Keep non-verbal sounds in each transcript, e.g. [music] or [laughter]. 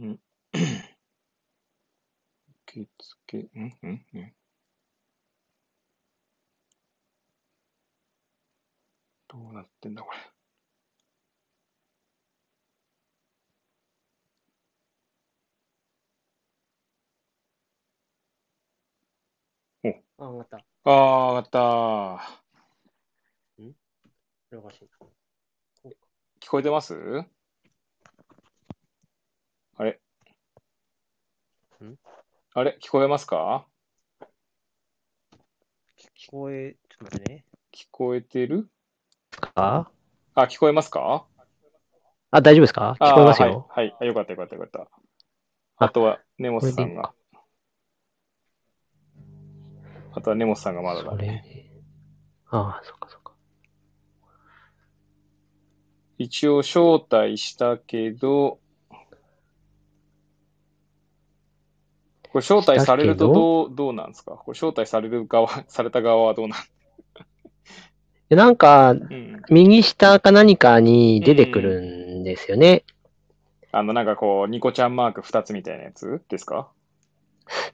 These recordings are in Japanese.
うん。[coughs] 受付、んんんどうなってんだ、これ。あ、上がった。ああ、上がった。これおかしいな。聞こえてますあれんあれ？聞こえますか？聞こえ、ちょっと待ってね。聞こえてる？かあ、聞こえますか？あ、大丈夫ですか？聞こえますよ。はい、はいあ。よかったよかったよかった。あとは、ネモスさんが。あとはネモスさんがまだだね。で。ああ、そっかそっか。一応招待したけど、これ招待されるとどう、どうなんですか？これ招待される側、[laughs] された側はどうなん？でなんか、うん。右下か何かに出てくるんですよね。あの、なんかこう、ニコちゃんマーク2つみたいなやつですか？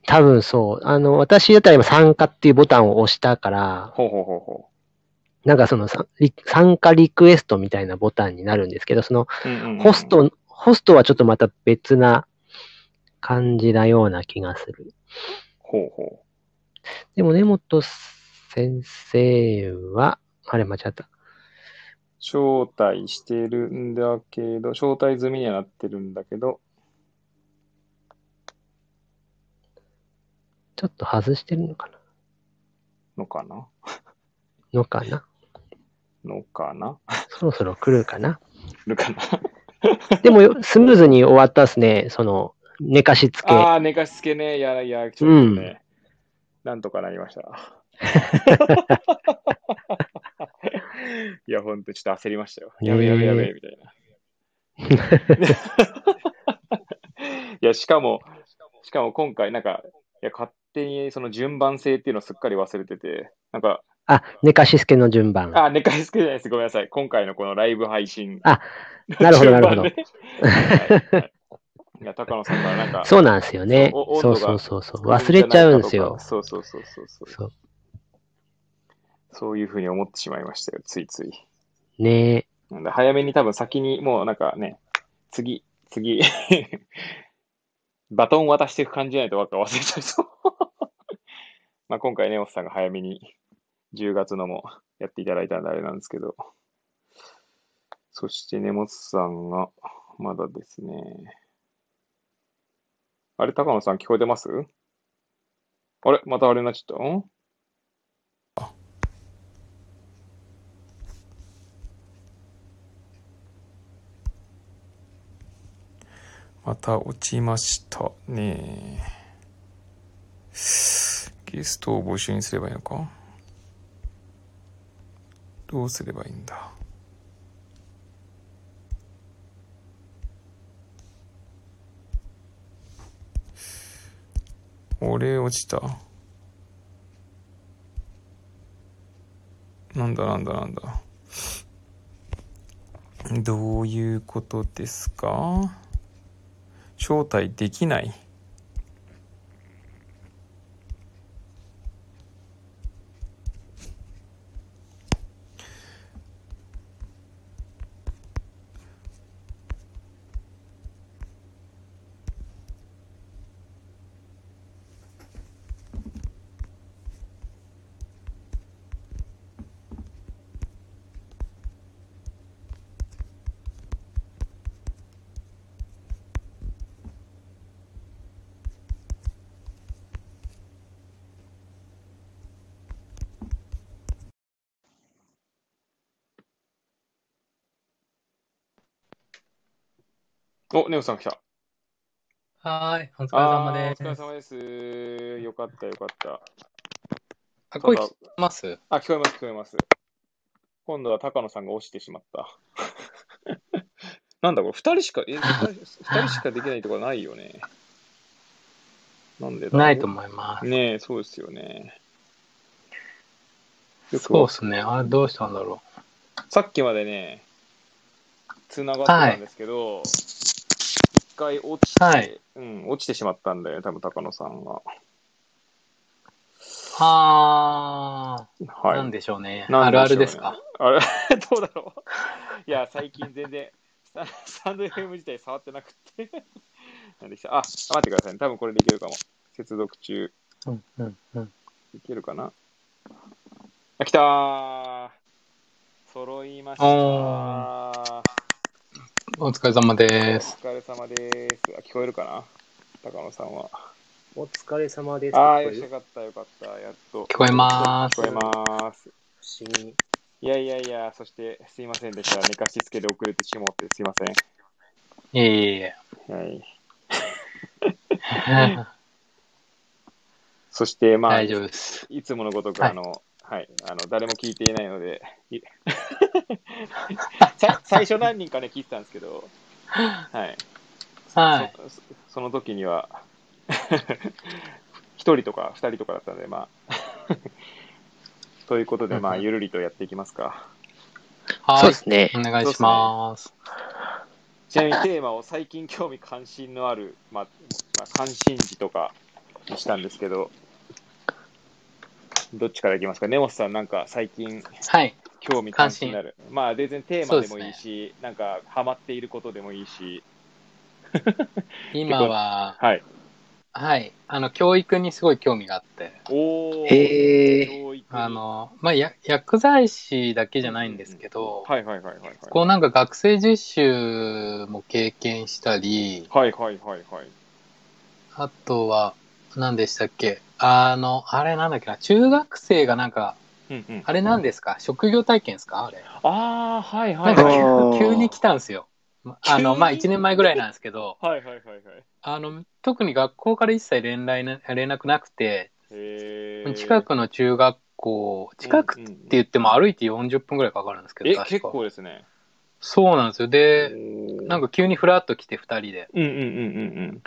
多分そう。あの、私だったら今参加っていうボタンを押したから、ほうほうほうほなんかその参加リクエストみたいなボタンになるんですけど、そのう。うんうんうんホス。ト、ホストはちょっとまた別な感じなような気がする。ほうほでも根本先生は、あれ間違った。う。招待してるんだけど、招待済みにはなってるんだけど、ちょっと外してるのかな？のかな？のかな？のかな？そろそろ来るかな？るかな？[laughs] でもよ、スムーズに終わったですね。その、寝かしつけ。ああ、寝かしつけね。いやいや、ちょっとね、なんとかなりました。[laughs] いや、ほんとちょっと焦りましたよ。やべやべやべ、みたいな。[laughs] いや、しかも、しかも今回、なんか、いや、勝手にその順番性っていうのをすっかり忘れてて、なんか、あ、寝かしつけの順番。あ、寝かしつけじゃないです。ごめんなさい。今回のこのライブ配信。あなるほどなるほどはいはいいや、高野さんからなんか、そうなんですよねお。そうそうそうそう。忘れちゃうんですよ。そうそうそうそうそう。そう。そういうふうに思ってしまいましたよ、ついつい。ねなんで早めに多分先にもうなんかね、次、次、[laughs] バトン渡していく感じじゃないとわか忘れちゃいそう。[laughs] まあ今回ね、オスさんが早めに10月のもやっていただいたんであれなんですけど。そして根本さんがまだですね。あれ、高野さん聞こえてます？あれまたあれになっちゃった？んまた落ちましたね。ゲストを募集にすればいいのか？どうすればいいんだ？俺落ちた。なんだなんだなんだ。どういうことですか？招待できない。お、ネオさん来た。はーい、お疲れ様あーです。お疲れ様です。よかったよかった。あ、声聞こえます？あ、聞こえます聞こえます。今度は高野さんが押してしまった。なんだこれ、二人しか、え、二人二人しかできないとかないよね。なんでだろうないと思います。ねえ、そうですよね。よくそうっすね。あれどうしたんだろさっきまでね、繋がってたんですけど、回落ちて、はいうん、落ちてしまったんだよね、多分高野さんが。あー、はい。なんでしょうね。うねあるあるですか？あれ [laughs] どうだろう？いや、最近全然、スタスタンド FM 自体触ってなくって。[laughs] なんでした？あ、待ってくださいね。多分これでいけるかも。接続中。うんうんうん。いけるかな？あ、来たー揃いましたーおお疲れ様です。お疲れ様です。あ、聞こえるかな？高野さんは。お疲れ様です。ああ、よし、かった、よかった。やっと。聞こえます聞こえます。思議。いやいやいや、そして、すいませんでした。寝かしつけで遅れてしまって、すいませいえいえいえ。ん。はい。[laughs] [laughs] そして、まあ、大丈夫です。いつものごとく、はいあの、はい、あの、誰も聞いていないので、[laughs] 最初何人かね、聞いてたんですけど、はい。はい。そその時には、[laughs] 一人とか二人とかだったので、まあ、[laughs] ということで、まあ、ゆるりとやっていきますか。はい。そうですね。お願いします。ちなみにテーマを最近興味関心のある、まあ、まあ、関心事とかにしたんですけど、どっちからいきますか？根本さん、なんか最近はい。興味関心のある。まあ、全然テーマでもいいし、なんかハマっていることでもいいし、今は、[laughs] はい。はい。あの、教育にすごい興味があって、おー、へー教育あ、の、まあ、や薬剤師だけじゃないんですけど、はいはいはいはいはい。こうなんか学生実習も経験したり、はいはいはいはい。あとは、何でしたっけ？あの、あれなんだっけな、中学生がなんか、うんうん、あれなんですか？職業体験ですか？あれ。ああ、はいはないんかはい。急急に来たんですよ。まあの、まあ、1年前ぐらいなんですけど、はいはいはいはい。あの、特に学校から一切連絡な連絡なくて、へー近くの中学校、近くって言っても歩いて40分ぐらいかかるんですけど、え、確か結構ですね。そうなんですよ。で、なんか、か急にフラッと来て2人で、うんうんうんうん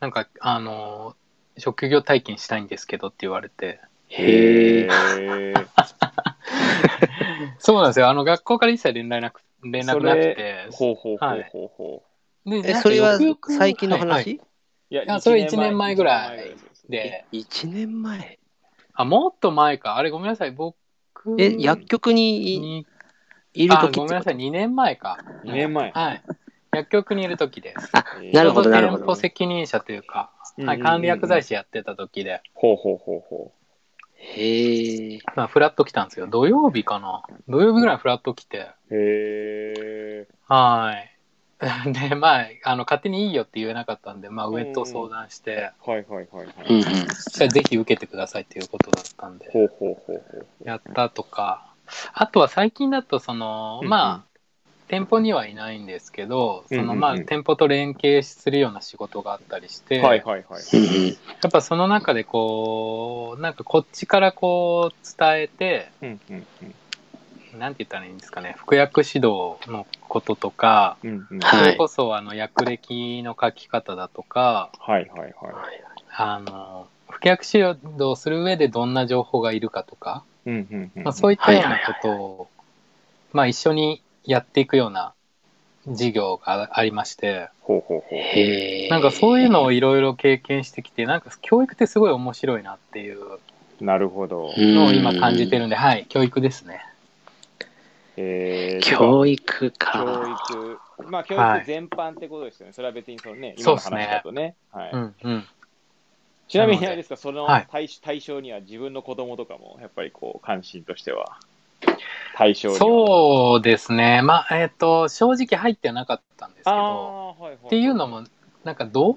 なんか、あの、職業体験したいんですけどって言われて、へへえ。[laughs] そうなんですよ。あの、学校から一切連絡なく連絡なくて、ほうほうほうほうほでえ、それは最近のはいはい話う。いややそれ一年前ぐらい一年前ですで、?1 年前？あ、もっと前か。あれごめんなさい。僕え、薬局にいに、いるあ、時ってこと？ごめんなさい。2年前か。二年前はい。薬局にいる時です。あ、なるほど、なるほ店舗ど。責任者というか、はい、管理薬剤師やってた時で、ほうほうほうほへえ。まあ、フラッと来たんですよ。土曜日かな。土曜日ぐらいフラッと来て、う。へえ。はい。[laughs] で、まあ、あの、勝手にいいよって言えなかったんで、まあ、上と相談して、はいはいはいはい。うんうん。じゃあぜひ受けてくださいっていうことだったんで、ほうほうほうほう。やったとか、あとは最近だと、その、まあ、店舗にはいないんですけど、その、まあ、うんうんうん店舗と連携するような仕事があったりして、はいはいはい。やっぱその中でこう、なんかこっちからこう伝えて、うんうんなんて言ったらいいんですかね、服薬指導のこととか、うん。うんそれこそあの薬歴の書き方だとか、はいはいはい。あの、服薬指導する上でどんな情報がいるかとか、うんうんうん。まあ、そういったようなことを、まあ一緒にやっていくような事業がありまして、ほうほうほう。なんかそういうのをいろいろ経験してきて、なんか教育ってすごい面白いなっていうなるほど。のを今感じてるんで、はい、教育ですね。えー、教育教か。育。まあ、教はい育全般ってことですよね。それは別にそのね、今の話だとね。はい。うんうん。ちなみになのであれですか、そのはい対,、対象には自分の子供とかも、やっぱりこう、関心としては、対象。そうですね。まあ、えっ、と、正直入ってはなかったんですけあど、あ、はいはい。っていうのも、なんかどう、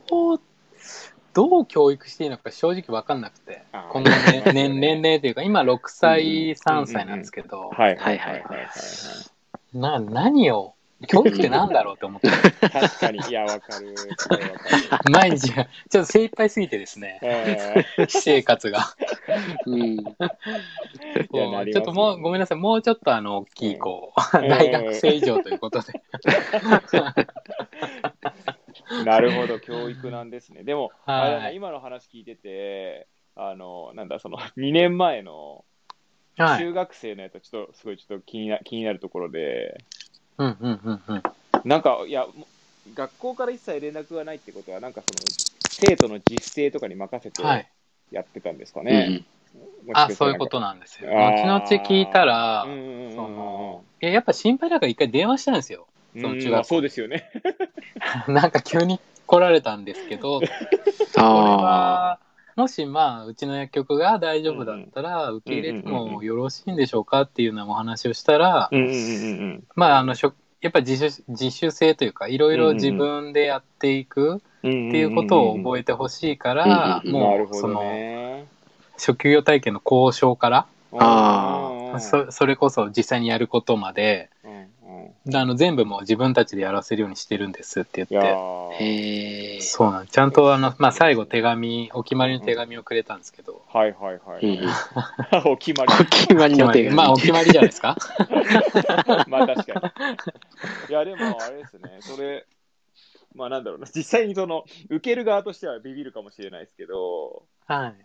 どう教育していいのか正直わかんなくてこの、ね [laughs] 年年齢というか、今6歳、うん3歳なんですけど、はいはいはいはいな、何を、教育って何だろうと思って、確かに、いや、わかる。すごいわかる。毎日、ちょっと精一杯すぎてですね、え私生活が。うん。ー、いやなりますちょっともう、ごめんなさい、もうちょっとあの、大きい、こう、うん大学生以上ということで。なるほど、教育なんですね。でも、はいあれだな今の話聞いてて、あの、なんだ、その、2年前のはい。中学生のやつはちょっと、すごいちょっと気にな気になるところで、うんうんうんうん。なんか、いや、学校から一切連絡がないってことは、なんかその、生徒の自主性とかに任せてはい。やってたんですかうんね。もしかあ、したらそういうことなんですよ。後々聞いたら、うんうんうんうんその、いややっぱ心配だから一回電話したんですよ。うんその中学校まあそうですよね。[laughs] なんか急に来られたんですけど、[laughs] これあは、[laughs] もしまあ、うちの薬局が大丈夫だったら、受け入れてもよろしいんでしょうかっていうようなお話をしたら、まあ、あの、しょやっぱり自主、自主性というか、いろいろ自分でやっていくうん。っっていうことを覚えてほしいから、もう、その、ね。職業体験の交渉から、そそれこそ実際にやることまで、うんうんあの全部もう自分たちでやらせるようにしてるんですってい言って。そうなんちゃんとあの、まあ、最後手紙、お決まりの手紙をくれたんですけど、はいはいはい。うん [laughs] お決まり。お決まりの手が。まあお決まりじゃないですか？[laughs] まあ確かに。いやでもあれですね、それ、まあなんだろうな、実際にその、受ける側としてはビビるかもしれないですけど、はい。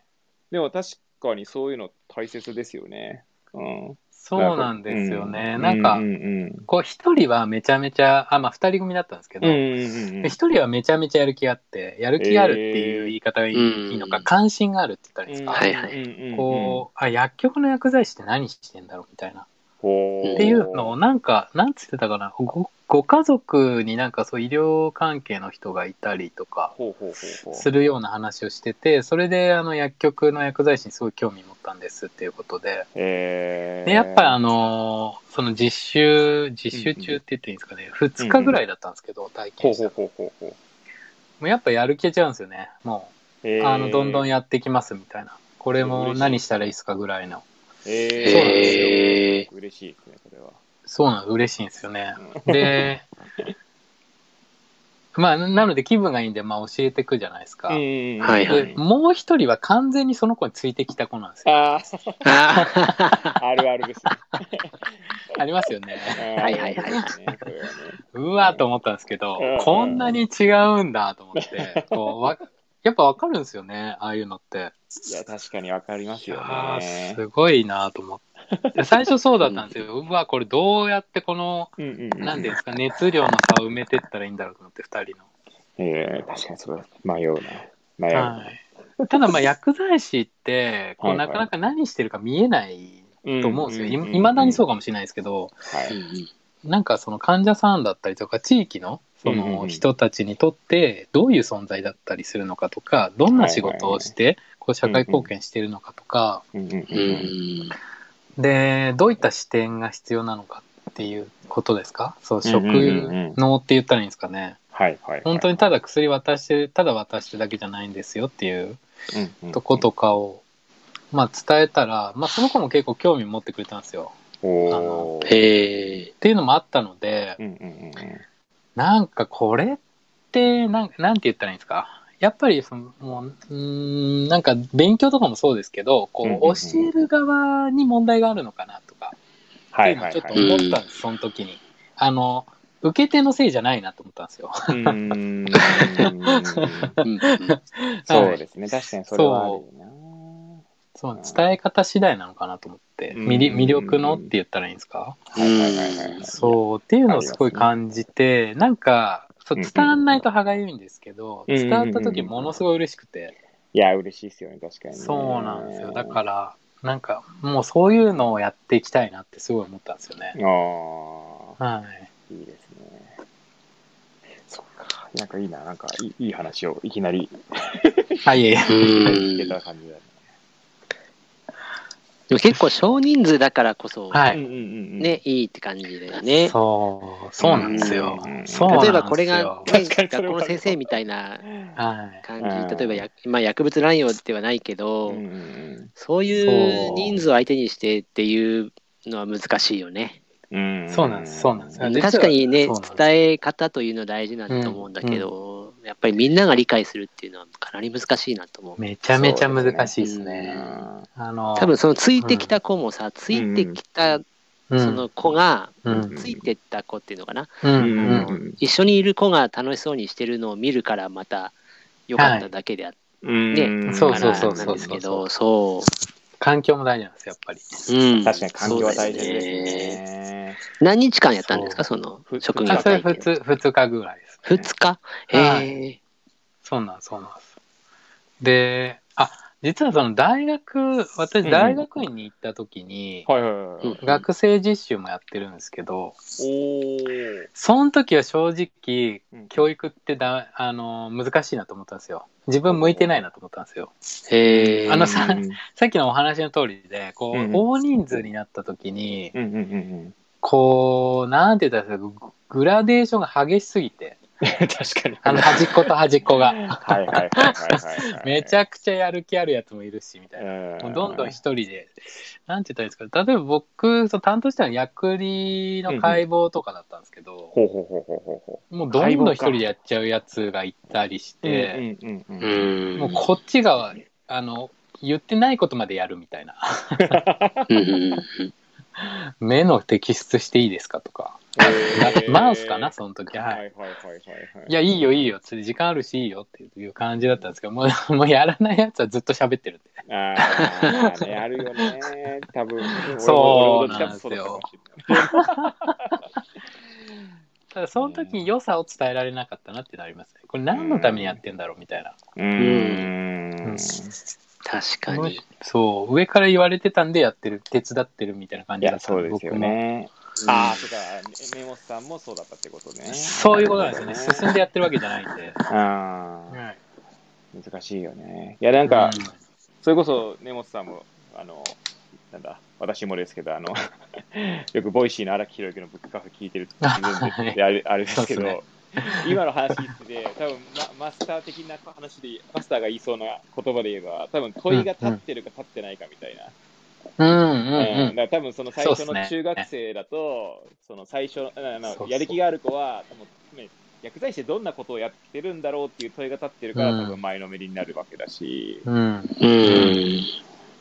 でも確かにそういうの大切ですよね。うん。そうなんですよね。うなんかう、んうんこう一人はめちゃめちゃ、あ、まあ二人組だったんですけど、一人はめちゃめちゃやる気あって、やる気あるっていう言い方がいい,、のか、関心があるって言ったらいいんですか？はいはいいこう、あ、薬局の薬剤師って何してんだろう？みたいな。うっていうのをなんか、なんつってたかな、ごご家族になんかそう医療関係の人がいたりとか。するような話をしてて、それであの薬局の薬剤師にすごい興味持ったんですっていうことで、えー、でやっぱりあのーその実習、実習中って言っていいんですかね、2日ぐらいだったんですけど、体験したのほうほうほうほう。もうやっぱやる気違うんですよね。もう、えーあの、どんどんやってきますみたいな。これも何したらいいですかぐらいの。ええ。嬉しいですね、それは。そうなの、嬉しいんですよね。で、[laughs] まあ、なので気分がいいんで、まあ教えてくじゃないですか。うんはいはいで、もう一人は完全にその子についてきた子なんですよ。あーあ [laughs] あるあるですね。[laughs] ありますよね。はいはいはいうわーと思ったんですけどうん、こんなに違うんだと思って、こうわやっぱわかるんですよね、ああいうのって。いや、確かにわかりますよね。すごいなと思って。で最初そうだったんですよ。うわ、これどうやってこの、うんうんうんなんですか、熱量の差を埋めてったらいいんだろうと思って、二人の。えー、確かにそれは迷うな。悩はい。ただまあ薬剤師って、こうないかなか何してるか見えないむ。と思うんですよ。いまだにそうか。かもしれないですけど、はい。なんかその患者さんだったりとか地域のその人たちにとってどういう存在だったりするのかとか、どんな仕事をしてこう社会貢献してるのかとか。で、どういった視点が必要なのかっていうことですか？そう、うんうん職うんうん能って言ったらいいんですかね。はいはいはい。本当にただ薬渡して、ただ渡してだけじゃないんですよっていうとことかを、まあ伝えたら、まあその子も結構興味持ってくれたんですよ。おーへえ。っていうのもあったので、うんうんうんなんかこれって、なんなんて言ったらいいんですか？やっぱりその、もう、うーん、なんか勉強とかもそうですけど、こう、教える側に問題があるのかなとか、っていうのをちょっとはい思ったんです、その時に。あの、受け手のせいじゃないなと思ったんですよ。はい。[laughs] うそうですね。確かにそれはあるよな。そう、伝え方次第なのかなと思って、うん魅力魅力のって言ったらいいんですか？はいはいはいはい。そう、っていうのをすごい感じて、なんか、そううんうん伝わんないと歯がゆいんですけど、うんうんうん伝わった時ものすごい嬉しくて、いや、嬉しいですよね、確かにね。そうなんですよ。だから、なんか、もうそういうのをやっていきたいなってすごい思ったんですよね。ああ、はい。いいですね。そっか。なんかいいな、なんかいいいい話をいきなりあ、いえいえ。[laughs] 聞けた感じだね。でも結構少人数だからこそ、はい。ね、いいって感じだよね。そう、そうなんですようん。そうなんですよ。例えばこれが、ね学校の先生みたいなはい。感うんじ、例えばや、まあ、薬物乱用ではないけど、うんそういう人数を相手にしてっていうのは難しいよね。うん。そうなんです。そうなんです。確かにね伝え方というのは大事なんだと思うん。だけど、やっぱりみんなが理解するっていうのはかなり難しいなと思う。めちゃめちゃ難しいですうね。んあの、多分そのついてきた子もさ、ついてきたうん、その子が、うん、ついてった子っていうのかな、うん、ううん。ん、一緒にいる子が楽しそうにしてるのを見るからまた良かっただけであっうんねそうそうそうそうなんですけど、そ環境も大事なんですよ、やっぱり。う。うん、確かに環境は大事ですねね。何日間やったんですか、そのふ職あ、それ業体験。2、二日ぐらいです。2日？はへえ。そうなんです、そうなんです。で、あ、実はその大学、うん私大学院に行った時に、はいはいはいはい。うん学生実習もやってるんですけど、おー。その時は正直、うん教育ってだ、あの、難しいなと思ったんですよ。自分向いてないなと思ったんですよ。あのさうんさっきのお話の通りで、こう、うん大人数になった時に、うんうんうんこう、なんて言ったらいいですか、ググラデーションが激しすぎて、うん。[laughs] 確かに。あの端っこと端っこが。はいはいはい。めちゃくちゃやる気あるやつもいるし、みたいな。うんもうどんどん一人で、なんて言ったらいいですか、例えば僕、その担当したのは薬理の解剖とかだったんですけど、ほうほうほうほうほうほもうどんどん一人でやっちゃうやつがいたりしう。て、うんうんうんううん。ん。もうこっちが、あの、言ってないことまでやるみたいな。うんうんうん目の摘出していいですかとか。へーマウスかな、その時。ははいい。はいはいはいはい。いや、いいよ、いいよ。時間あるし、いいよっていう感じだったんですけど、もう、[laughs] もうやらないやつはずっだ喋ってるって。ああ、ね、あるよね。多分。そう俺も俺もどっちかっていうとそうだっただ、その時に良さを伝えられなかったなってなりますね。これ何のためにやってんだろうみたいな。うーん。確かに。そう、上から言われてたんでやってる、手伝ってるみたいな感じだったんで、そうですよ僕も。ね。ああ、そうか、根本さんもそうだったってことね。そういうことなんですよね。進んでやってるわけじゃないんで。ああ、はい難しいよね。いや、なんか、それこそ根本さんも、あの、なんだ、私もですけど、あの、[laughs] よく Voicy の荒木博行のブックカフェ聞いてるって言うんで、であれあれですけど、[laughs] 今の話聞いてて、多分ママスター的な話で、マスターが言いそうな言葉で言えば、多分問いが立ってるか立ってないかみたいな。うんうんうんうん。だから多分その最初の中学生だと、その最初、あのやる気がある子は、多分ね薬剤師でどんなことをやってるんだろうっていう問いが立ってるから、うん。多分前のめりになるわけだし、うん。うん。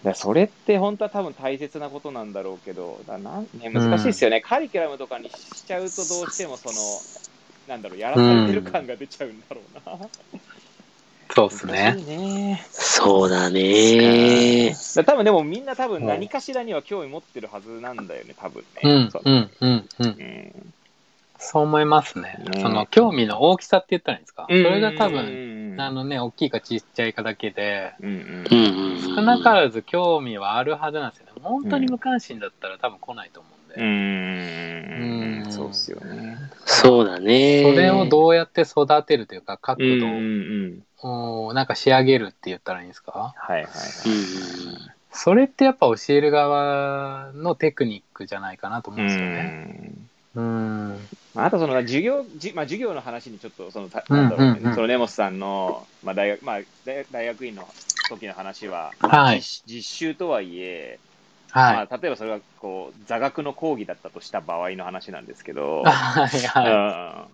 だそれって本当は多分大切なことなんだろうけど、だなんね、難しいですよね、カリキュラムとかにしちゃうとどうしてもその、なんだろう、やらされてる感が出ちゃうんだろうな。そうですね。ね。そうだね。だ多分でもみんな多分何かしらには興味持ってるはずなんだよね、多分ね。うんそううんうんうん。うんそう思いますね。ねその興味の大きさって言ったらいいんですか？それが多分、分あのね、大きいかちっちゃいかだけで、うんうんうんうん。少なからず興味はあるはずなんですよね。本当に無関心だったら多分来ないと思うんで。ううんんそうっすよね。そうだね。それをどうやって育てるというか、角うん度うんを、なんか仕上げるって言ったらいいんですか？はいはいはい。うんそれってやっぱ教える側のテクニックじゃないかなと思うんですよね。んうん。まああとその授業、じまあ、授業の話にちょっとその、なんだろうねうんうんその根本さんの、まあ大学まあ、大大学院の時の話は、はい実実習とはいえ、はい。まあ、例えばそれがこう座学の講義だったとした場合の話なんですけど、[laughs] はいうんは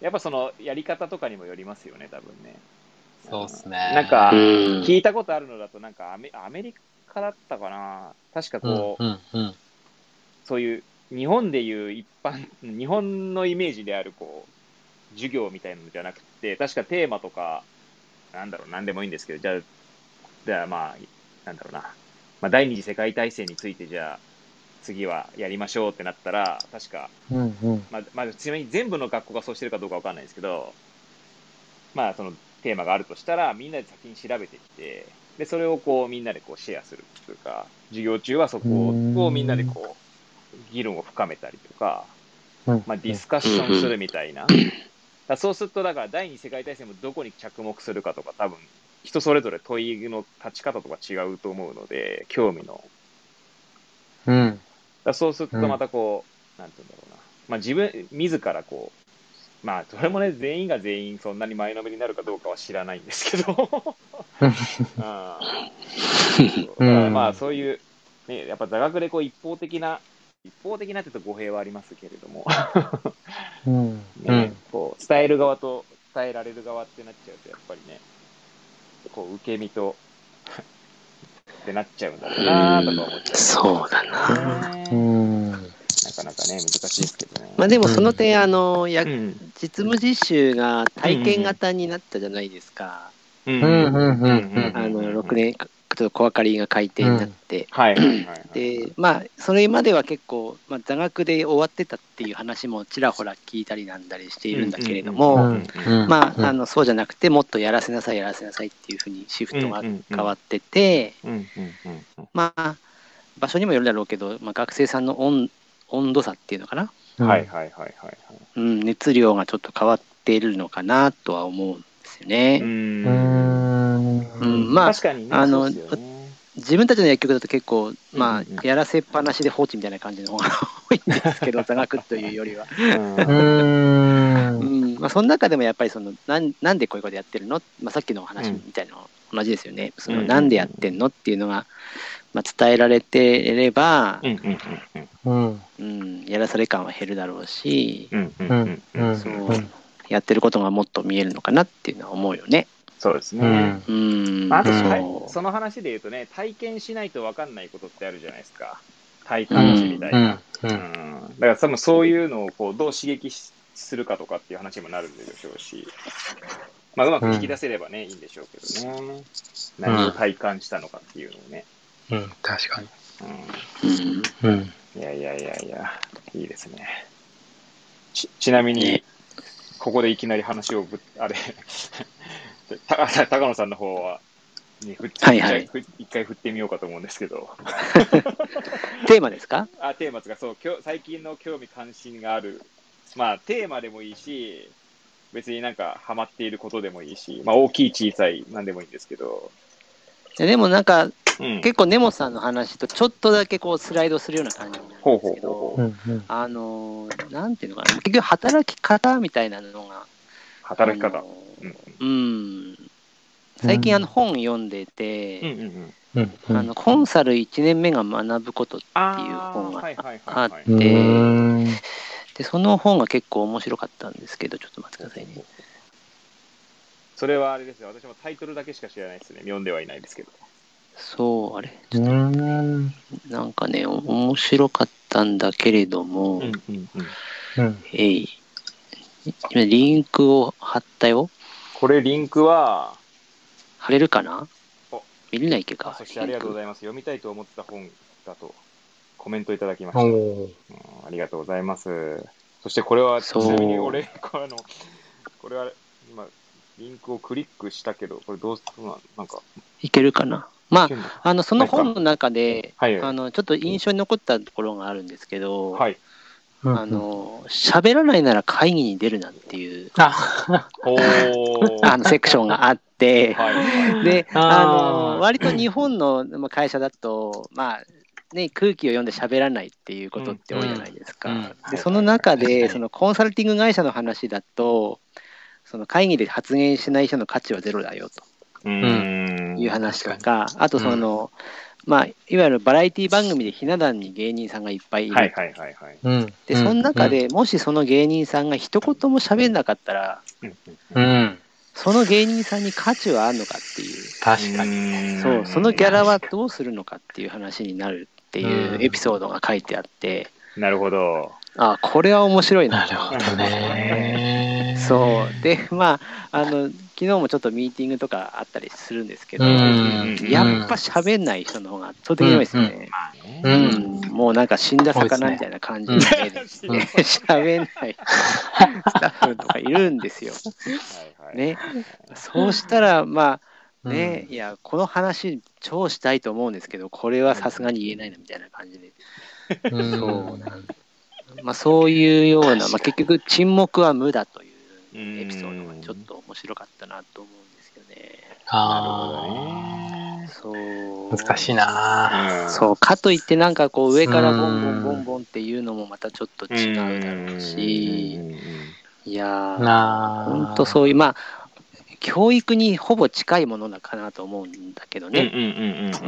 やっぱそのやり方とかにもよりますよね、多分ね。い。そうですね。なんかうん。聞いたことあるのだと、なんかアメアメリカだったかな、確かうんこう、うんうん。そういう日本でいう一般、日本のイメージであるこう授業みたいなのじゃなくて、確かテーマとか、なんだろう、なんでもいいんですけど、じゃあ、じゃあまあ、なんだろうな、まあ、第二次世界大戦について、じゃあ、次はやりましょうってなったら、確か、うんうん。まあ、まあ、ちなみに全部の学校がそうしてるかどうかわかんないですけど、まあ、そのテーマがあるとしたら、みんなで先に調べてきて、で、それをこう、みんなでこう、シェアするというか、授業中はそこをみんなでこう、議論を深めたりとか、うんまあ、ディスカッションするみたいな。そうすると、だから第二次世界大戦もどこに着目するかとか、多分、人それぞれ問いの立ち方とか違うと思うので、興味の。うん。らそうするとまたこう、なんて言うんだろうな。まあ自分、自らこう、まあ、それもね、全員が全員そんなに前のめりになるかどうかは知らないんですけど。[laughs] うんまあ、そういう、ね、やっぱ座学でこう一方的な、一方的なって言うと語弊はありますけれども、うん。うねん。こう伝える側と伝えられる側ってなっちゃうと、やっぱりね、こう受け身と [laughs] ってなっちゃうんだろうなとか思っちゃう、そうだな。ねうん。なかなかね、難しいですけどね。まあでもその点、あの、やうん実務実習が体験型になったじゃないですか。うんうんうんうんうんあの、6年、ちょっと小分かりが改定になって、はいはいはいはい。[clears throat] で、まあ、それまでは結構、まあ、座学で終わってたっていう話もちらほら聞いたりなんだりしているんだけれども、うんうんうん。まあ、うん。あのそうじゃなくて、もっとやらせなさい、やらせなさいっていうふうにシフトが変わってて、うん。うんうんうん。まあ、場所にもよるだろうけど、まあ、学生さんの温温度差っていうのかな、うんはいはいはいはい。はい。うん、熱量がちょっと変わっているのかなとは思うんですよね。うん。うん。まあ確かにね、あの自分たちの薬局だと結構、まうんうん。あ、やらせっぱなしで放置みたいな感じの方が [laughs] 多いんですけど、座学というよりは。うん。まあ、その中でもやっぱりそのなんなんでこういうことやってるの、まあ、さっきのお話みたいなの同じですよね、そのうんなんでやってんの？っていうのが、まあ、伝えられていればう、んうんうんうん。うん、やらされ感は減るだろうし、うんうんううんんうん。そう。うんやってることがもっと見えるのかなっていうのは思うよね。そうですね。うん。うん、まあ、あと、うんはいその話で言うとね、体験しないと分かんないことってあるじゃないですか。体感値みたいな。う。うんんだから多分そういうのをこうどう刺激しするかとかっていう話にもなるんでしょうし、まあ、うまく引き出せればね、いいんでしょうけどね。何を体感したのかっていうのをね。うん。確かに。うんうん。うん、いやいやいやいや、いいですね。ちちなみにね、ここでいきなり話をぶあれた [laughs] 高野さんの方は、に振ってはいはい。一一回振ってみようかと思うんですけど、[laughs] テーマですか？あテーマですか？そうきょ最近の興味関心がある、まあ、テーマでもいいし、別になんかハマっていることでもいいし、まあ、大きい、小さい、なんでもいいんですけど、いやでもなんかうん、結構根本さんの話とちょっとだけこうスライドするような感じなんですけほうほうほど。あのーなんていうのかな、結局働き方みたいなのが、働き方。あのーうん、最近あの本読んでて、うんうんうん。うん。うん。あのコンサル1年目が学ぶことあっていう本があはいはい。うでその本が結構面白かったんですけどちょっと待ってくださいねそれはあれですよ。私もタイトルだけしか知らないですね。読んではいないですけど。そうあれちうょっん。となんかねお面白かったんだけれども。えい今リンクを貼ったよこれ、リンクは、貼れるかな？お。見れないっけか。そしてありがとうございます。読みたいと思った本だとコメントいただきました。おうんーありがとうございます。そしてこれは、ちそう。なみに俺、これあの、これは今、リンクをクリックしたけど、これどうするのなんか、いけるかな？まああのその本の中で、はいはい。あのちょっと印象に残ったところがあるんですけど、はい。うんあの喋らないなら会議に出るなっていうあ、[laughs] [laughs] のセクションがあって、はい。はい。で、あの割と日本のまあ会社だと、まあね、空気を読んで喋らないっていうことって多いじゃないですか。うんうん。でその中で、そのコンサルティング会社の話だと、その会議で発言しない人の価値はゼロだようーん。という話とか、あとその、まあ、いわゆるバラエティ番組でひな壇に芸人さんがいっぱいいる。はいはいはいはい。うん。で、その中でもしその芸人さんが一言も喋んなかったら、うんう。ん。その芸人さんに価値はあるのかっていう。確かに。にそう、そのギャラはどうするのかっていう話になるっていうエピソードが書いてあって、なるほど。あこれは面白いなとなるほどね。[laughs] そう。で、まあ、あの、昨日もちょっとミーティングとかあったりするんですけど、うん。やっぱ喋んない人の方が圧倒的に多いですよね。ううん。ん、もうなんか死んだ魚みたいな感じで、うん。[laughs] 喋んないスタッフとかいるんですよ。ね。そうしたら、まあ、うん。ね、いや、この話超したいと思うんですけど、これはさすがに言えないなみたいな感じで。うん。そうなんまあ、そういうような、まあ、結局沈黙は無だというエピソードがちょっと面白かったなと思うんですよね。あそうあ、難しいな。うん。そう。かといってなんかこう上からボンボンボンボンっていうのもまたちょっと違うだろうし。いやーなあ。本当そういうまあ教育にほぼ近いものだかなと思うんだけどね、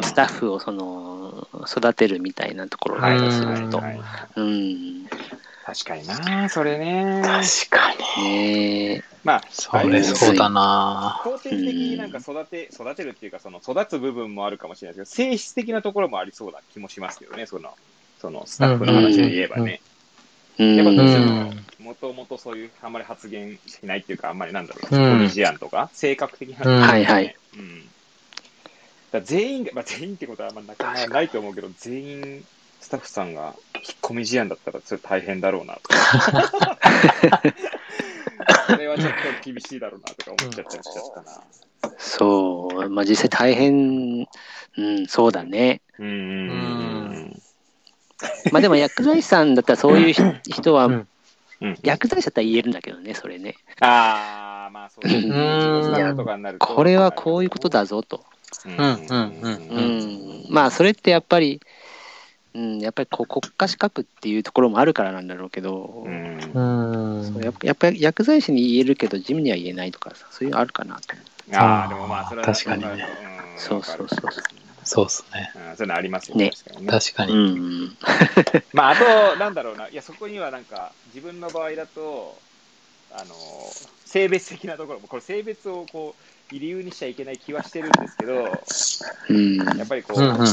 スタッフをその育てるみたいなところはいからはいすると、はい。うん確かにな、それね。確かに。まあ、それそうだな。後天的になんか育て、育てるっていうか、その育つ部分もあるかもしれないですけど、性質的なところもありそうな気もしますけどね、その、そのスタッフの話で言えばね。うんやっぱどうしてうもともとそういう、あんまり発言しないっていうか、あんまりなんだろう、うん自己理事案とか、性格的な、うんはいはいうん。だ全員が、まあ、全員ってことはあんまなかなかないと思うけど、全員スタッフさんが引っ込み思案だったらそれ大変だろうなとか。[laughs] それはちょっと厳しいだろうなとか思っちゃったりしちゃったな。そう、まあ実際大変、うん、そうだね。うんまあでも薬剤師さんだったらそういう [laughs] 人人は、うんうん。薬剤師だったら言えるんだけどね、それね。ああ、まあそうですね。うん自分とかになるとこれはこういうことだぞと。うんうんうんううんん。まあそれってやっぱり、うん、やっぱりこう国家資格っていうところもあるからなんだろうけど、うんうん。そうやっぱやっぱり薬剤師に言えるけど、事務には言えないとかさ、そういうのあるかなと思う。ああ、でもまあ、それは確かにねうんそうそうそうそうっすね。うんそういうのありますよね。ね確かにね。う確かに。ん。まあ、あと、なんだろうな、いや、そこにはなんか、自分の場合だと、あの、性別的なところも、これ性別をこう、理由にしちゃいけない気はしてるんですけど、うん。やっぱりこう、うんうん。う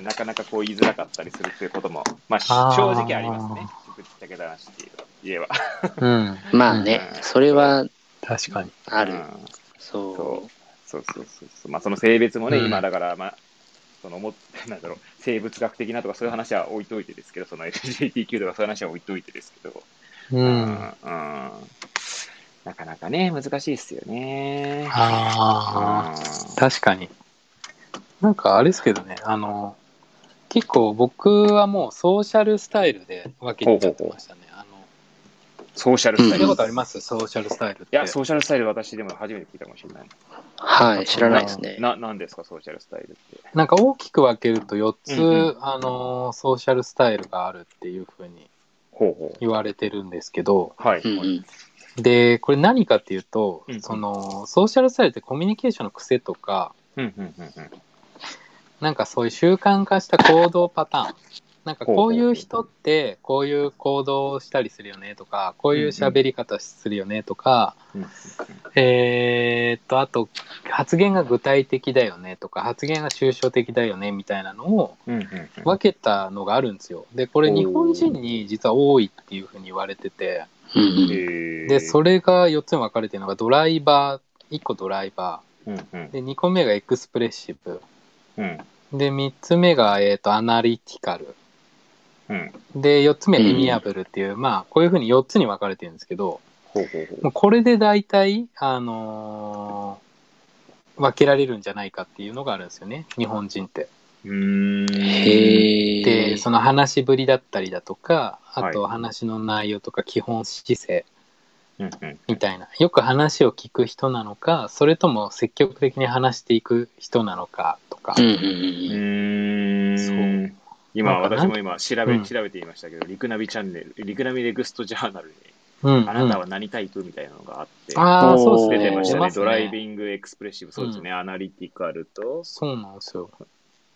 んなかなかこう言いづらかったりするっていうことも、まあ、正直ありますね。ぶっちゃけた話っていう言えば。うん。まあね、それは確かに。ある。うんそそうそうそうそうそう。まあ、その性別もね、うん今だから、まあ、そのも、[laughs] なんだろう、生物学的なとかそういう話は置いといてですけど、その LGBTQ とかそういう話は置いといてですけど、う。うんんなかなかね、難しいですよね。ああ、うん確かに。なんかあれですけどね、あの、結構僕はもうソーシャルスタイルで分けちゃってましたね。あの、ソーシャルスタイル。聞いたいことあります？ソーシャルスタイルって。や、ソーシャルスタイル私でも初めて聞いたかもしれない。う。はい、知らないですね。な、なんですか、ソーシャルスタイルって。なんか大きく分けると4つ、うんうんあの、ソーシャルスタイルがあるっていうふうにほうほう。言われてるんですけど、はい。うんうん。で、これ何かっていうと、うんその、ソーシャルスタイルってコミュニケーションの癖とか、うんうんうんうんなんかそういう習慣化した行動パターン。なんかこういう人ってこういう行動をしたりするよねとか、こういう喋り方するよねとか、うんえーっと、あと発言が具体的だよねとか、発言が抽象的だよねみたいなのをうんうんうん分けたのがあるんですよ。で、これ日本人に実は多いっていうふうに言われてて、で、それが4つに分かれてるのがドライバー、1個ドライバうんうん。ー、で、2個目がエクスプレッシブ、うん。で、3つ目が、えーっと、アナリティカル、うん。で、4つ目エミアブルっていう、まあ、こういうふうに4つに分かれてるんですけど、ほうほうほう。もうこれで大体、あのー分けられるんじゃないかっていうのがあるんですよね、日本人って。うーん。へえ。で、その話しぶりだったりだとか、あとはい話の内容とか基本姿勢うんうんみたいな、よく話を聞く人なのか、それとも積極的に話していく人なのかとかう、んうんううん。ーんそう今、私も今調べ、うん調べていましたけど、リクナビチャンネル、リクナビネクストジャーナルに、うん、うん。あなたは何タイプみたいなのがあって、ああ、そうです出ね。てましたね。出ますドライビングエクスプレッシブ、そうですね。うアナリティカルと、そうなんですよ。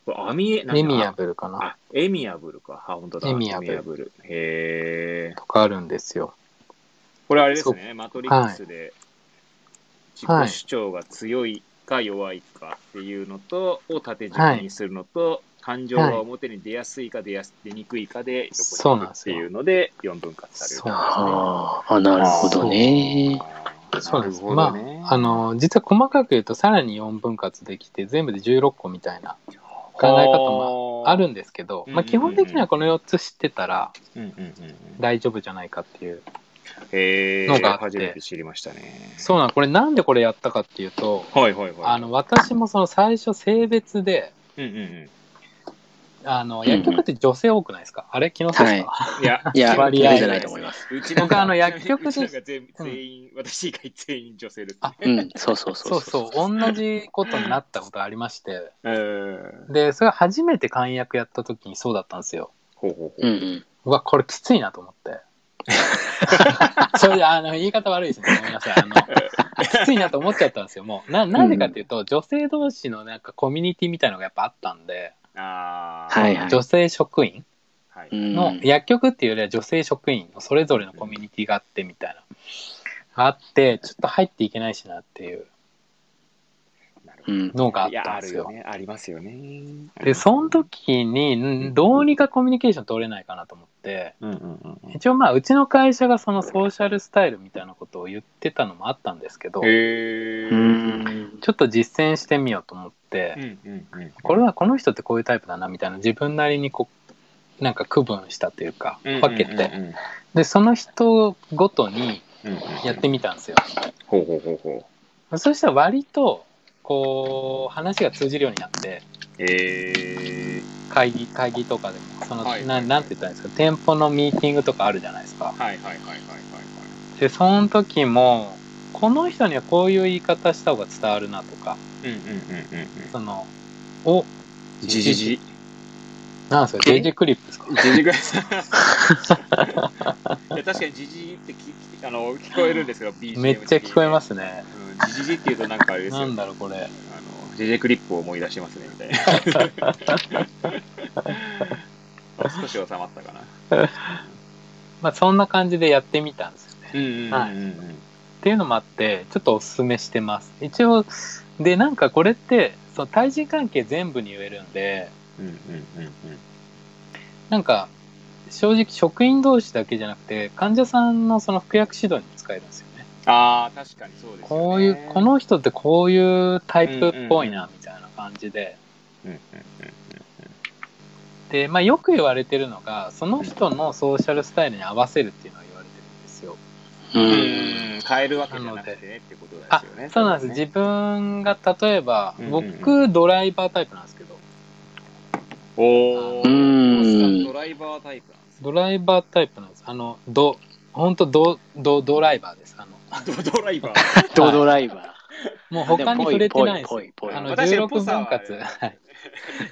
これアミエ、エミアブルかなあ、エミアブルか。あ、本当だ。エミアブルル。へえ。とかあるんですよ。これあれですね。マトリックスで、自はい己主張が強いか弱いかっていうのと、を縦軸にするのと、感情が表に出やすいか出やす出にくいかでそうなんですよ横にっていうので4分割されるそうああ、なるほどね。そうです。なるまあ、あの、実は細かく言うとさらに4分割できて、全部で16個みたいな考え方もあるんですけど、まあ、基本的にはこの4つ知ってたら大丈夫じゃないかっていう。のがあって初めて知りましたね。そうなの、これなんでこれやったかっていうと、はいはいはい。あの、私もその最初性別で、うんうんうん。あの、薬局って女性多くないですか、あれ気のせいですか、[laughs] いや、いや、割合じゃないと思います。うち僕かあの [laughs] 薬局で全全員、私以外全員女性です、ね。あうん、そうそうそそううそう。そう、同じことになったことありまして、えー、で、それ初めて漢訳やった時にそうだったんですよ。ほうほうほう。うんうわ、これきついなと思って。[laughs] それで、あの、言い方悪いですね。ごめんなさい。あの、きついなと思っちゃったんですよ。もう、な、なんでかっていうと、女性同士のなんかコミュニティみたいのがやっぱあったんで、あはいはい女性職員？はい。うんの、薬局っていうよりは女性職員のそれぞれのコミュニティがあってみたいな。あって、ちょっと入っていけないしなっていう。のがあったんですよ。あるよね。ありますよね。で、その時に、んどうにかコミュニケーション取れないかなと思って、うんうんうんうん。一応まあ、うちの会社がそのソーシャルスタイルみたいなことを言ってたのもあったんですけど。ちょっと実践してみようと思っって、うんうんうん。これはこの人ってこういうタイプだなみたいな自分なりにこうなんか区分したというかうんうんうんうん分けて、でその人ごとにうんうんやってみたんですよ。ほうほうほうほう。そしたら割とこう話が通じるようになってえ会議会議とかでもその、はいななんて言ったらいいんですか？店舗のミーティングとかあるじゃないですか。ー。はいはいはいはいはいでその時もこの人にはこういう言い方した方が伝わるなとかはい。うんうんうんうんうん。そのおじじじ。なんですか JJ クリップですか？じじぐらい。[laughs] いや、確かにじじってききあの聞こえるんですよ、BGM めっちゃ聞こえますね。うん、じじじっていうとなんかあれですよ。なんだろうこれ。あの、ジェジェクリップを思い出しますね、みたいな。[laughs] 少し収まったかな。[laughs] まあそんな感じでやってみたんですよね。はいっていうのもあってちょっとおすすめしてます一応でなんかこれってその対人関係全部に言えるんでうんうんうんうん。なんか正直職員同士だけじゃなくて患者さんのその服薬指導にも使えるんですよねああ、確かにそうですよね。こういうこの人ってこういうタイプっぽいなみたいな感じでで、まあ、よく言われてるのがその人のソーシャルスタイルに合わせるっていうのが言われてるんですよう。うん変えるわけじゃなくてねってことあですよね。そうなんです、ね自分が例えば僕ドライバータイプなんですおー。うんドライバータイプなんですドライバータイプなんです。あの、ド、本当ド、ド、ドライバーです。あの、ドドライバー。[laughs] ドドライバもう他に触れてないんですあの、まあ確かに16ぽさは分割、はい。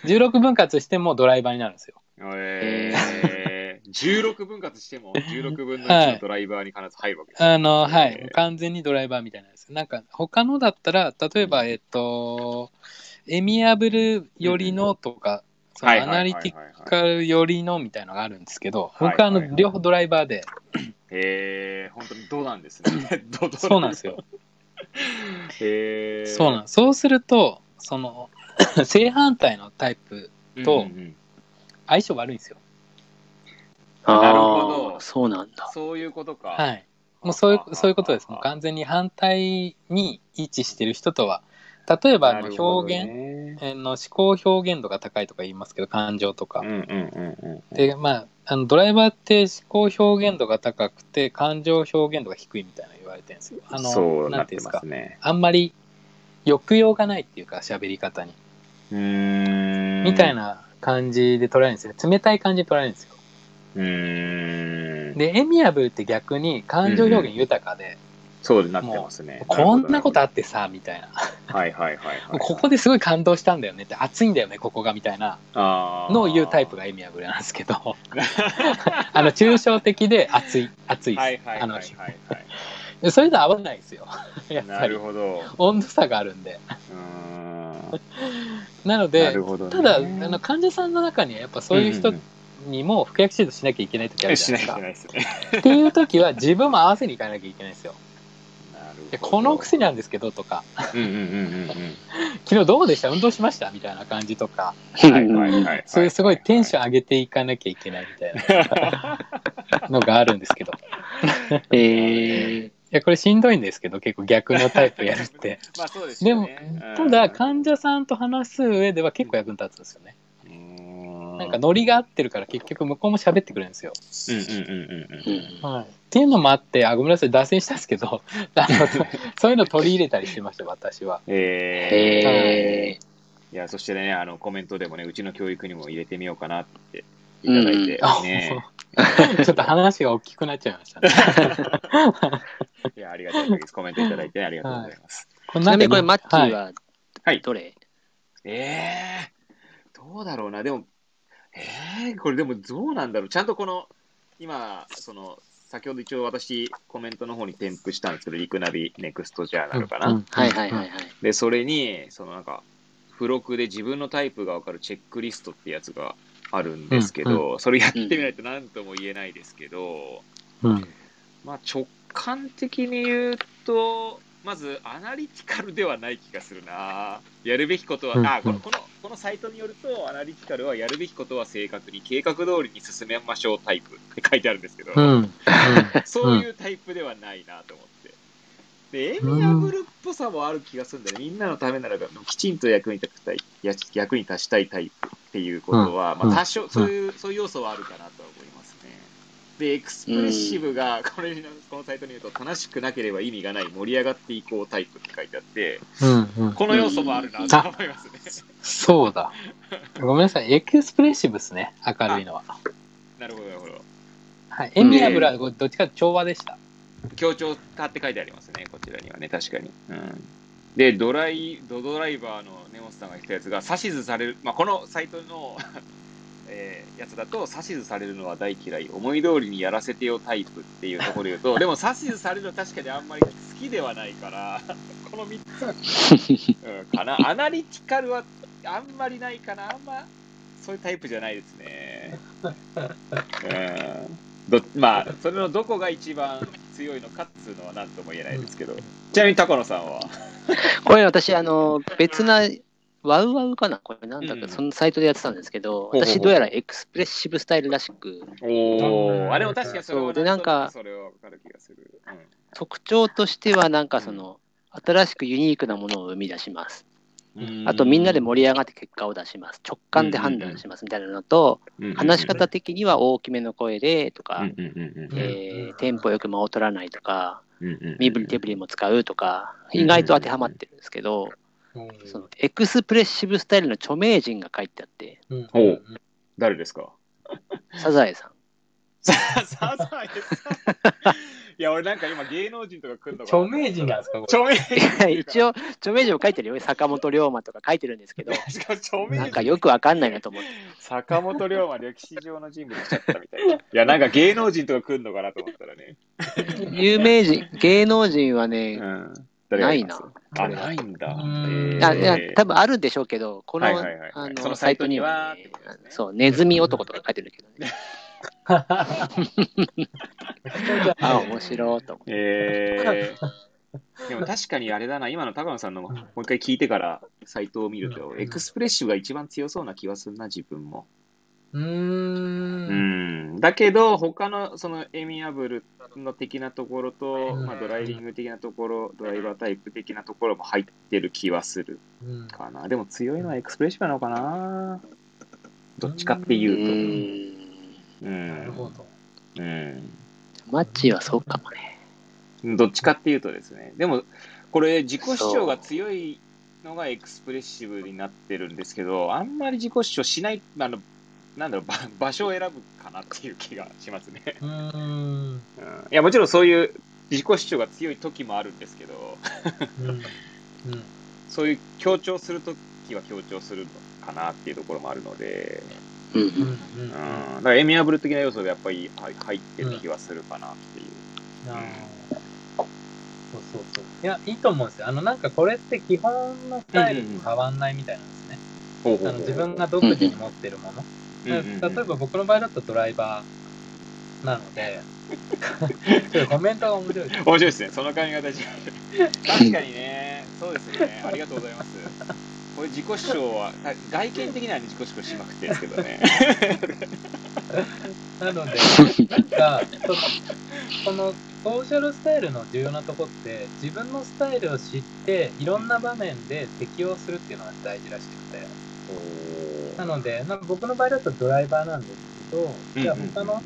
16分割してもドライバーになるんですよ。えー、16分割しても [laughs] 16分の1のドライバーに必ず入るわけですねあの、はえーい。完全にドライバーみたいなんです。なんか、他のだったら、例えば、えっと、エミアブル寄りのとか、そのアナリティカル寄りのみたいなのがあるんですけど、はい僕はあの両方ドライバーで、へえー、本当にドなんですね。[laughs] ドドそうなんですよ。[laughs] へえー。そうなん。そうすると、その、[laughs] 正反対のタイプと相性悪いんですよ。ー。なるほどそうなんだ。そういうことか。はい。もうそういうあ、そういうことです。もう完全に反対に位置してる人とは、例えばあ表現、ねあの思考表現度が高いとか言いますけど、感情とかうん。うんうんうん。で、まあ、あのドライバーって思考表現度が高くて、感情表現度が低いみたいな言われてるんですよ。あの、そうなていうんですか。ね。あんまり抑揚がないっていうか、喋り方に。うーん。みたい。な感じで捉えるんですよ。冷たい感じで捉えるんですよ。うーん。で、エミアブルって逆に感情表現豊かで、そうなってますね。こんなことあっってさ、みたいな。はいはいはいはい。ここですごい感動したんだよねって、熱いんだよね、ここが、みたいなのを言うタイプがエミアブルなんですけど、[laughs] あの、抽象的で熱い、熱いです。はいはいはいいそれと合わないですよ。[laughs] やっぱりなる。ほど。温度差があるんで。うーん。なのなで。ただ、あの患者さんの中にはやっぱそういう人んんにも服薬指導しなきゃいけない時あうんるじゃないいですか。といけないですね。っていう時は自分も合わせに行かなきゃいけないんですよ。この薬なんですけどとか、うんうんうんうん昨日どうでした？運動しました？みたいな感じとか、うん。はいはいはいはい。そういうすごいテンションン。上げていかなきゃいけないみたいなのがあるんですけど。えー、いや、これしんどいんですけど、結構逆のタイプやるって。[laughs] まあそうですでもよね。、ただ患者さんと話す上では結構役に立つんですよね。うんなんかノリが合ってるから結局向こうも喋ってくれるんですよ。うんうんうんうんうん。はい。っていうのもあって、あ、ごめんなさい、脱線したんですけど、[laughs] あの [laughs] そういうの取り入れたりしてました、私は。ええー、いや、そしてね、あの、コメントでもね、うちの教育にも入れてみようかなっていただいてあね。[laughs] ちょっと話が大きくなっちゃいましたね。いや、ありがたい限りです。コメントいただいてありがとうございます。こんー、ちなみにこれ、マッキーはいははい。どれ、えー、どうだろうな。でも、えー、これでもどうなんだろう。ちゃんとこの、今、その、先ほど一応私、コメントの方に添付したんですけど、リクナビネクストジャーナルかな。うんうんはいはいはいはい。で、それに、そのなんか、付録で自分のタイプがわかるチェックリストってやつがあるんですけど、それやってみないと何とも言えないですけど、うん。まあ直感的に言うと、まずアナリティカルではない気がするな。やるべきことは、うんあこのこの、このサイトによると、アナリティカルはやるべきことは正確に計画通りに進めましょうタイプって書いてあるんですけど、うん。そういうタイプではないなと思って。で、エミヤブルっぽさもある気がするんだよね。みんなのためならば、きちんと役に立ちたい、や役に立ちたいタイプっていうことは、うんまあ多少、そういう、そういう要素はあるかなとは思いますね。で、エクスプレッシブが、これの、このサイトに言うと、楽しくなければ意味がない、盛り上がっていこうタイプって書いてあって、うんうん。この要素もあるなと思いますね。そうだ。ごめんなさい。エクスプレッシブですね。明るいのは。なるほど、なるほど。はい。エミアブラはどっちかと調和でした？強調化って書いてありますね、こちらにはね、確かに。うん、で、ドライ、ドドライバーの根本さんが言ったやつが、指図される、まあ、このサイトの、えーやつだと、指図されるのは大嫌い、思い通りにやらせてよタイプっていうところで言うと、[laughs] でも指図されるのは確かにあんまり好きではないから、[laughs] この3つ、[laughs] うん、かな。アナリティカルはあんまりないかな。あんま、そういうタイプじゃないですね。うんどまあ、それのどこが一番強いのかっつうのは何とも言えないですけど。ちなみに高野さんは？これ私、あの、別な、ワウワウかな？これなんだか、うんそのサイトでやってたんですけど、私どうやらエクスプレッシブスタイルらしく、おお、あ、でも確かにそうでなんかそれはわかる気がする。特徴としてはなんかその、新しくユニークなものを生み出します。うん。あとみんなで盛り上がって結果を出します。直感で判断します。みたいなのと、話し方的には大きめの声でとか、えーテンポよく間を取らないとか、身振り手振りも使うとか、意外と当てはまってるんですけど、そのエクスプレッシブスタイルの著名人が書いてあって、うんほう誰ですか？サザエさん。[laughs] サザエさん？いや、俺なんか今芸能人とか来るのか著名人なんですか？著名人。[laughs] 一応、著名人も書いてるよ。坂本龍馬とか書いてるんですけど、しかも著名人。なんかよくわかんないなと思って。坂本龍馬歴史上の人物来ちゃったみたいな。いや、なんか芸能人とか来るのかなと思ったらね。有名人、芸能人はね、うん。誰がます？ないあ、ないんだ。うん。あいやえー多分あるんでしょうけど、この,、あそののサイトには、そう、ネズミ男とか書いてるけどね。[laughs] あ、面白いと思って。えー、[laughs] でも確かにあれだな、今の高野さんのもう一回聞いてからサイトを見ると、うん。エクスプレッシブが一番強そうな気はするな、自分も。うんん。だけど、他のそのエミアブルの的なところと、うんまあ、ドライビング的なところ、ドライバータイプ的なところも入ってる気はするうんかな。でも強いのはエクスプレッシブなのかな。どっちかってういうと。うん。なるほど。うん。マッチはそうかもね。どっちかっていうとですね。でも、これ、自己主張が強いのがエクスプレッシブになってるんですけど、あんまり自己主張しない、あの、なんだろう、ば場所を選ぶかなっていう気がしますね。[laughs] うーん。うん、いや、もちろんそういう自己主張が強い時もあるんですけど、うん。うん。そういう強調する時は強調するのかなっていうところもあるので、うん。うん。うん、だからエミアブル的な要素がやっぱりはい入ってる気はするかなっていう。あーそうそうそう。いや、いいと思うんですよ。あの、なんかこれって基本のスタイルと変わんないみたいなんですね。ほうほうほうあの自分が独自に持ってるもの。うんうんうん例えば僕の場合だとドライバーなので、ちょっとコメントが面白いです。面白いですね。その髪型。確かにね、そうですね。ありがとうございます。これ自己主張は、た外見的には、ね、自己主張しまくってるんですけどね。なので、なんか、その、このソーシャルスタイルの重要なとこって、自分のスタイルを知って、いろんな場面で適応するっていうのが大事らしくて。なので、なんか僕の場合だとドライバーなんですけど、じゃあ他の、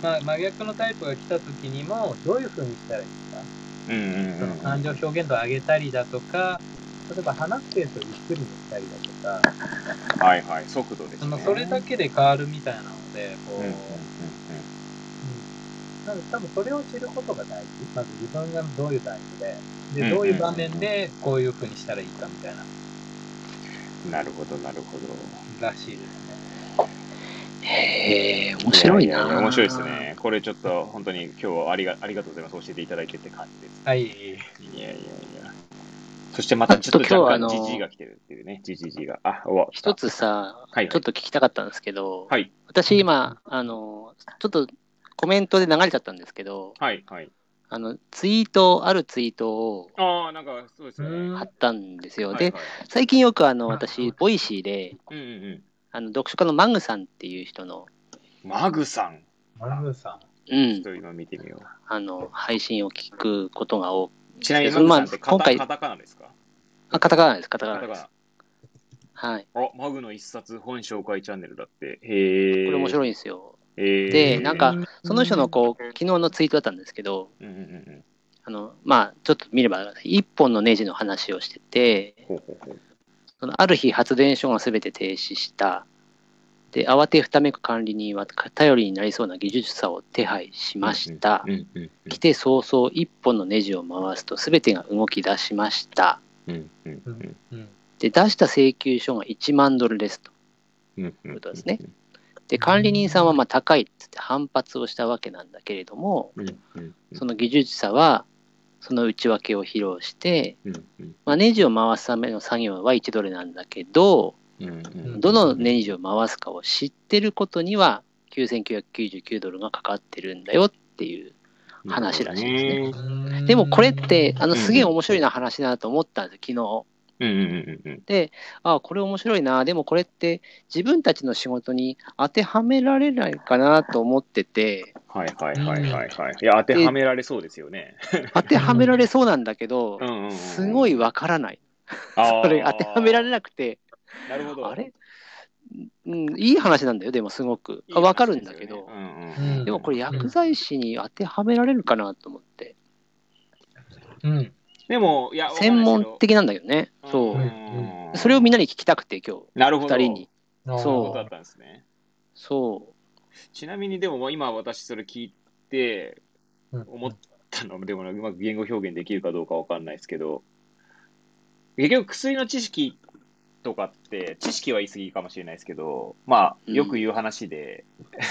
まあ、真逆のタイプが来た時にも、どういう風にしたらいいか？うんうんその感情表現度を上げたりだとか、例えば話すペースをゆっくりにしたりだとか、はいはい、速度ですね。そのそれだけで変わるみたいなので、こう、うんうんうんうんなので多分それを知ることが大事。まず自分がどういうタイプで、で、うんどういう場面でこういう風にしたらいいかみたいな、うんなるほど、なるほど。らしいですね。へえ、面白いな。面白いです。ね。これちょっと本当に今日はありがありがとうございます。教えていただいてって感じです。はい。いやいやいや。そしてまたちょっと若今日はあの干ジジイが来てるっていうね。ジジジが。あ、おわ一。つさ、はいちょっと聞きたかったんですけど、はい。私今、あの、ちょっとコメントで流れちゃったんですけど、はい。はい。あの、ツイート、あるツイートをああ、なんかそうですよね。うん貼ったんですよ。で、はいはい最近よくあの、私、ボイシーで、うんうんうん。あの、読書家のマグさんっていう人の、マグさん？マグさん。うんちょっ、と今見てみよう。あの、配信を聞くことが多ちなみに、マグさんってカタカタカナですか？あ、カタカナです、カタカナです。はい。あ、マグの一冊本紹介チャンネルだって。へえ。これ面白いんですよ。で、なんか、その人のこう、昨日のツイートだったんですけど、うんうんうん、あの、まあ、ちょっと見れば、一本のネジの話をしてて、そのある日発電所が全て停止した。で、慌てふためく管理人は頼りになりそうな技術者を手配しました。来て早々一本のネジを回すと全てが動き出しました。で、出した請求書が1万ドルですと。いうことですね。で、管理人さんはまあ高いっつって反発をしたわけなんだけれども、その技術者はその内訳を披露して、まあ、ネジを回すための作業は1ドルなんだけど、どのネジを回すかを知ってることには9999ドルがかかってるんだよっていう話らしいですね。でもこれってあのすげえ面白いな話だなと思ったんです昨日。で、ああ、これ面白いな、でもこれって自分たちの仕事に当てはめられないかなと思ってて。はいはいはいはいはい。いや、当てはめられそうですよね。当てはめられそうなんだけど、[laughs] すごいわからない。それ当てはめられなくて、なるほど。あれ？うん、いい話なんだよ、でもすごく。わ、ね、かるんだけど、うんうん、でもこれ薬剤師に当てはめられるかなと思って。うん。でも、いや、専門的なんだけどね。そう。それをみんなに聞きたくて、今日。なるほど。二人に。そう。だったんですね。そう。ちなみに、でも今私それ聞いて、思ったの、でもうまく言語表現できるかどうかわかんないですけど、結局薬の知識とかって、知識は言い過ぎかもしれないですけど、まあ、よく言う話で、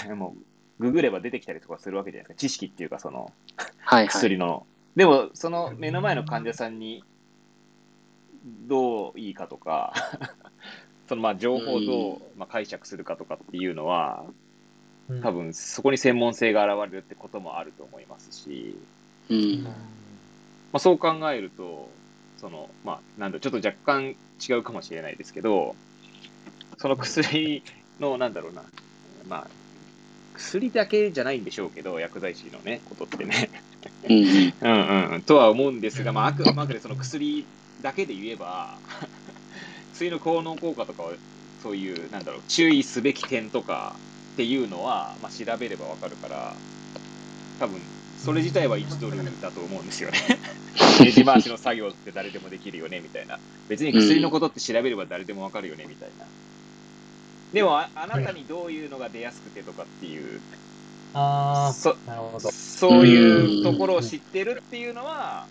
うん、もう、ググれば出てきたりとかするわけじゃないですか。知識っていうか、その、はいはい、薬のでも、その目の前の患者さんにどういいかとか [laughs] そのまあ情報をどうまあ解釈するかとかっていうのは、多分そこに専門性が現れるってこともあると思いますし、うん、まあ、そう考えると、そのまあ、なんだちょっと若干違うかもしれないですけど、その薬の、なんだろうな、まあ、薬だけじゃないんでしょうけど、薬剤師のね、ことってね。うんうんうん、とは思うんですが、まあ、あくまでその薬だけで言えば、[laughs] 薬の効能効果とかは、そういう、なんだろう、注意すべき点とかっていうのは、まあ、調べればわかるから、多分、それ自体は1ドルだと思うんですよね。[laughs] ネジ回しの作業って誰でもできるよね、みたいな。別に薬のことって調べれば誰でもわかるよね、みたいな。でもあ、あなたにどういうのが出やすくてとかっていう、あそなるほど。そういうところを知ってるっていうのは、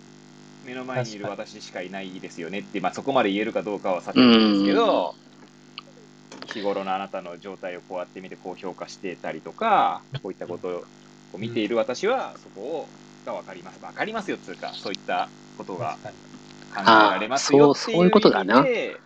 目の前にいる私しかいないですよねって、まあ、そこまで言えるかどうかはさておきですけど、日頃のあなたの状態をこうやって見てこう評価してたりとか、こういったことを見ている私は、そこをが分かります。分かりますよっていうか、そういったことが考えられますよっていう意味で、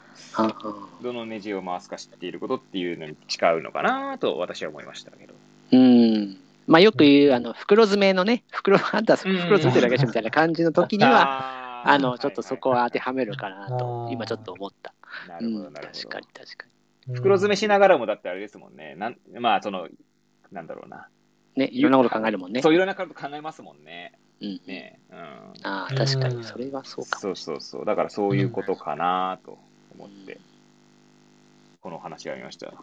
どのネジを回すか知っていることっていうのに近うのかなと私は思いましたけど。うん。まあよく言う、あの、袋詰めのね、袋、あんた袋詰めてるだけでしょみたいな感じの時には、[laughs] あの、ちょっとそこは当てはめるかなと、今ちょっと思った。なるほど、なるほど。確かに、確かに。袋詰めしながらも、だってあれですもんね。なんまあ、その、なんだろうな。ね、いろんなこと考えるもんね。そう、いろんなこと考えますもんね。うん。ね、うん。ああ、確かに、それはそうかそうそうそう。だからそういうことかなと思って。この話がありました。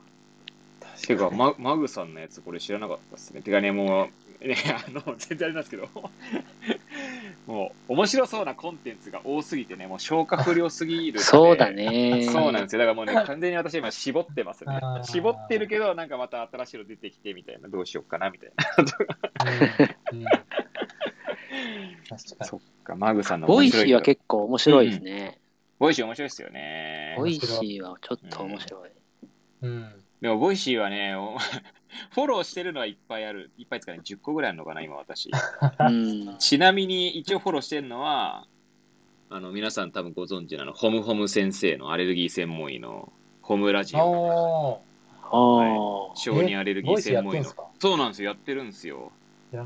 てか、ママグさんのやつ、これ知らなかったっすね。てかね、もう、ね、[laughs] あの、全然あれなんですけど、[laughs] もう、面白そうなコンテンツが多すぎてね、もう消化不良すぎるそうだね。そうなんですよ。だからもうね、完全に私今絞ってますね。絞ってるけど、なんかまた新しいの出てきてみたいな、どうしようかな、みたいな。[laughs] そっか、マグさんの Voicy は結構面白いですね。Voicy 面白いですよね。 Voicy はちょっと面白い。うん。でも、 Voicy はね、[laughs] フォローしてるのはいっぱいある。いっぱいですかね、10個ぐらいあるのかな、今私。ちなみに、一応フォローしてるのは、あの、皆さん多分ご存知なの、ホムホム先生のアレルギー専門医のホムラジオ。はい、小児アレルギー専門医の。そうなんですよ、やってるんですよ。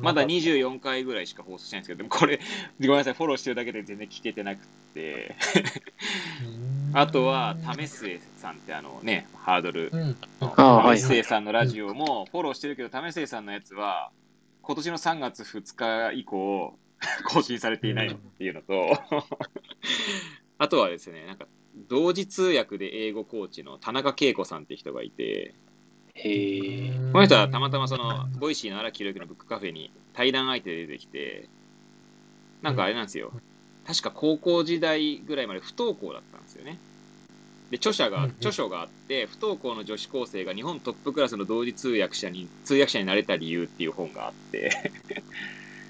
まだ24回ぐらいしか放送してないんですけど、でもこれ、ごめんなさい、フォローしてるだけで全然聞けてなくて。あとは、為末さんってあのね、ハードル、為末さんのラジオもフォローしてるけど、為末さんのやつは、今年の3月2日以降、[laughs] 更新されていないっていうのと、あとはですね、なんか、同時通訳で英語コーチの田中慶子さんって人がいて、へえ。この人はたまたまその、 Voicy の荒木博行のブックカフェに対談相手で出てきて、なんかあれなんですよ。確か高校時代ぐらいまで不登校だったんですよね。で、著者が、著書があって、不登校の女子高生が日本トップクラスの同時通訳者に、通訳者になれた理由っていう本があって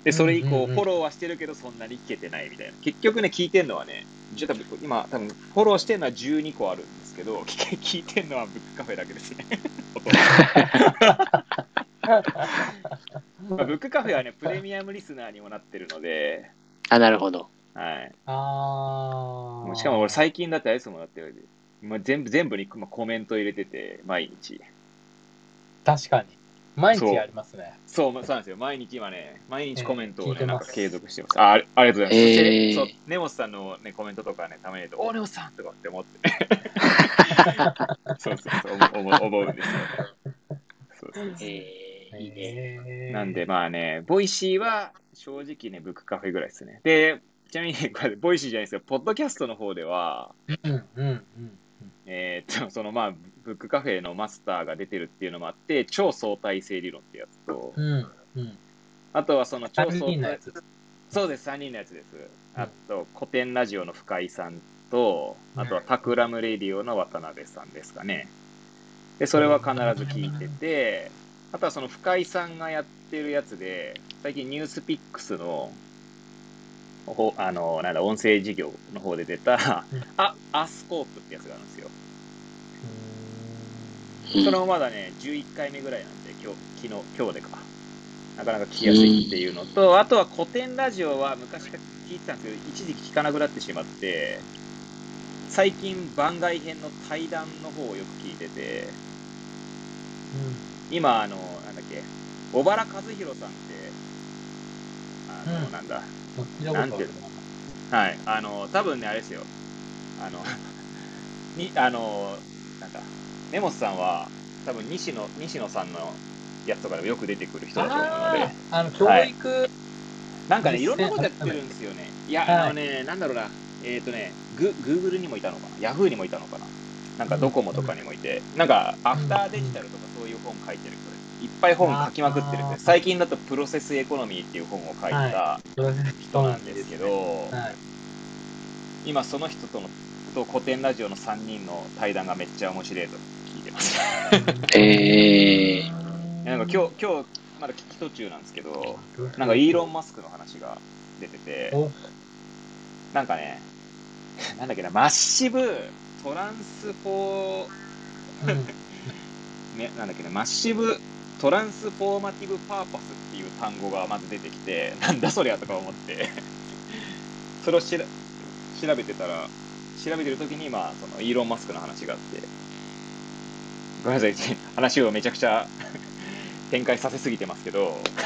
で、それ以降、フォローはしてるけど、そんなに聞けてないみたいな。結局ね、聞いてんのはね、じゃ多分今、多分フォローしてるのは12個あるんですけど、[laughs] 聞聞いてんのはブックカフェだけですね。[laughs] まあ、ブックカフェはね、プレミアムリスナーにもなってるので、あ、なるほど。はい。ああ。しかも俺最近だってあれですもんだって、まあ、全部、全部にコメント入れてて、毎日。確かに。毎日ありますね。そう、そうなんですよ。毎日今ね、毎日コメントをね、えー、なんか継続してます。あありがとうございます。えー、そう、根本さんのね、コメントとかね、たまにと、お、根本さんとかって思って。[laughs] そうそうそう、思思うんですよ。そうそうそう。えー、いいね。なんでまあね、 Voicy は正直ね、ブックカフェぐらいですね。で、ちなみに、これ、 Voicy じゃないですけど、ポッドキャストの方では、うんうんうん、えー、っと、そのまあ、ブックカフェのマスターが出てるっていうのもあって、超相対性理論ってやつと、うんうん、あとはその超相対そうです、3人のやつです。あと、コテンラジオの深井さんと、あとは Takram Radio の渡辺さんですかね。で、それは必ず聞いてて、あとはその深井さんがやってるやつで、最近ニュースピックスの、あの、なんだ、音声事業の方で出た、あ、アスコープってやつがあるんですよ。それもまだね、11回目ぐらいなんで、今日、昨日、今日でか。なかなか聞きやすいっていうのと、あとは古典ラジオは昔から聞いてたんですけど、一時期聞かなくなってしまって、最近番外編の対談の方をよく聞いてて、うん、今、あの、なんだっけ、小原和弘さんって、あの、うん、なんだ、な。んていうのはい、あの、多分ね、あれですよ、あの、[laughs] に、あの、なんか、根本さんは、多分西野、西野さんのやつとかでもよく出てくる人だと思うので。あの、教育、はい、なんかね、いろんなことやってるんですよね。いや、あのね、なんだろうな、えっ、ー、とね、グ、グーグルにもいたのかな、ヤフーにもいたのかな。なんかドコモとかにもいて、なんかアフターデジタルとかそういう本書いてる人で、いっぱい本書きまくってるんで、最近だとプロセスエコノミーっていう本を書いた人なんですけど、今その人とのと古典ラジオの3人の対談がめっちゃ面白いとます。えー、なんか今日、今日、まだ聞き途中なんですけど、なんかイーロン・マスクの話が出てて、なんかね、なんだっけな、 massive transfor、[laughs] ね、なんだっけな、 massive transformative purpose っていう単語がまず出てきて、なんだそりゃとか思って。それをしら調べてたら、調べてるときに、まあ、そのイーロン・マスクの話があって、ごめんなさい、話をめちゃくちゃ [laughs] 展開させすぎてますけど。[laughs]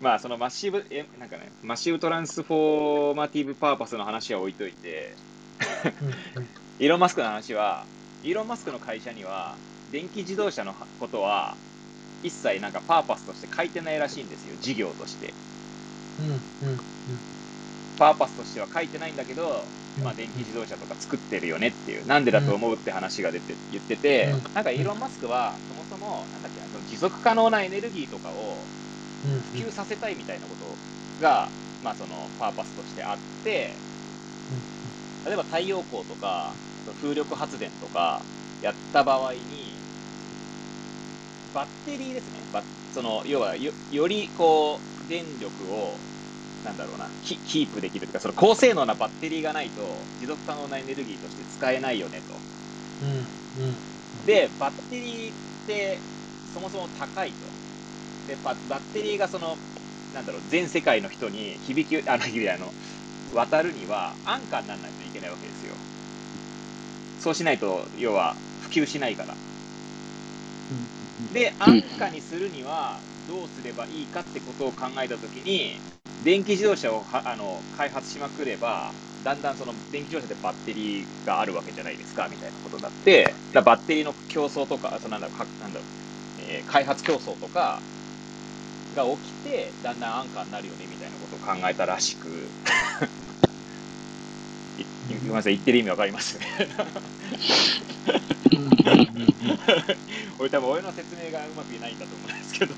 まあ、そのマッシブ、え、なんかね、マッシブトランスフォーマティブパーパスの話は置いといて。イーロン・マスクの話は、イーロン・マスクの会社には、電気自動車のことは、一切なんかパーパスとして書いてないらしいんですよ、事業として。うんうんうんパーパスとしては書いてないんだけど、まあ、電気自動車とか作ってるよねっていう、なんでだと思うって話が出て、言ってて、なんかイーロン・マスクは、そもそも、なんだっけ、その持続可能なエネルギーとかを普及させたいみたいなことが、まあ、そのパーパスとしてあって、例えば太陽光とか、風力発電とかやった場合に、バッテリーですね。その要はよ、よりこう、電力をなんだろうなキ、キープできるとか、その高性能なバッテリーがないと、持続可能なエネルギーとして使えないよねと。うんうん、で、バッテリーってそもそも高いと。で、バッテリーがその、なんだろう、全世界の人に響き、あの、あの、渡るには安価にならないといけないわけですよ。そうしないと、要は普及しないから。で、安価にするにはどうすればいいかってことを考えたときに、電気自動車をあの開発しまくれば、だんだんその電気自動車でバッテリーがあるわけじゃないですか、みたいなことになって、だバッテリーの競争とか、そなんだなんだろう、えー、開発競争とかが起きて、だんだん安価になるよねみたいなことを考えたらしく、ごめんなさい、言ってる意味わかりますね。俺多分俺の説明がうまくいないんだと思うんですけど。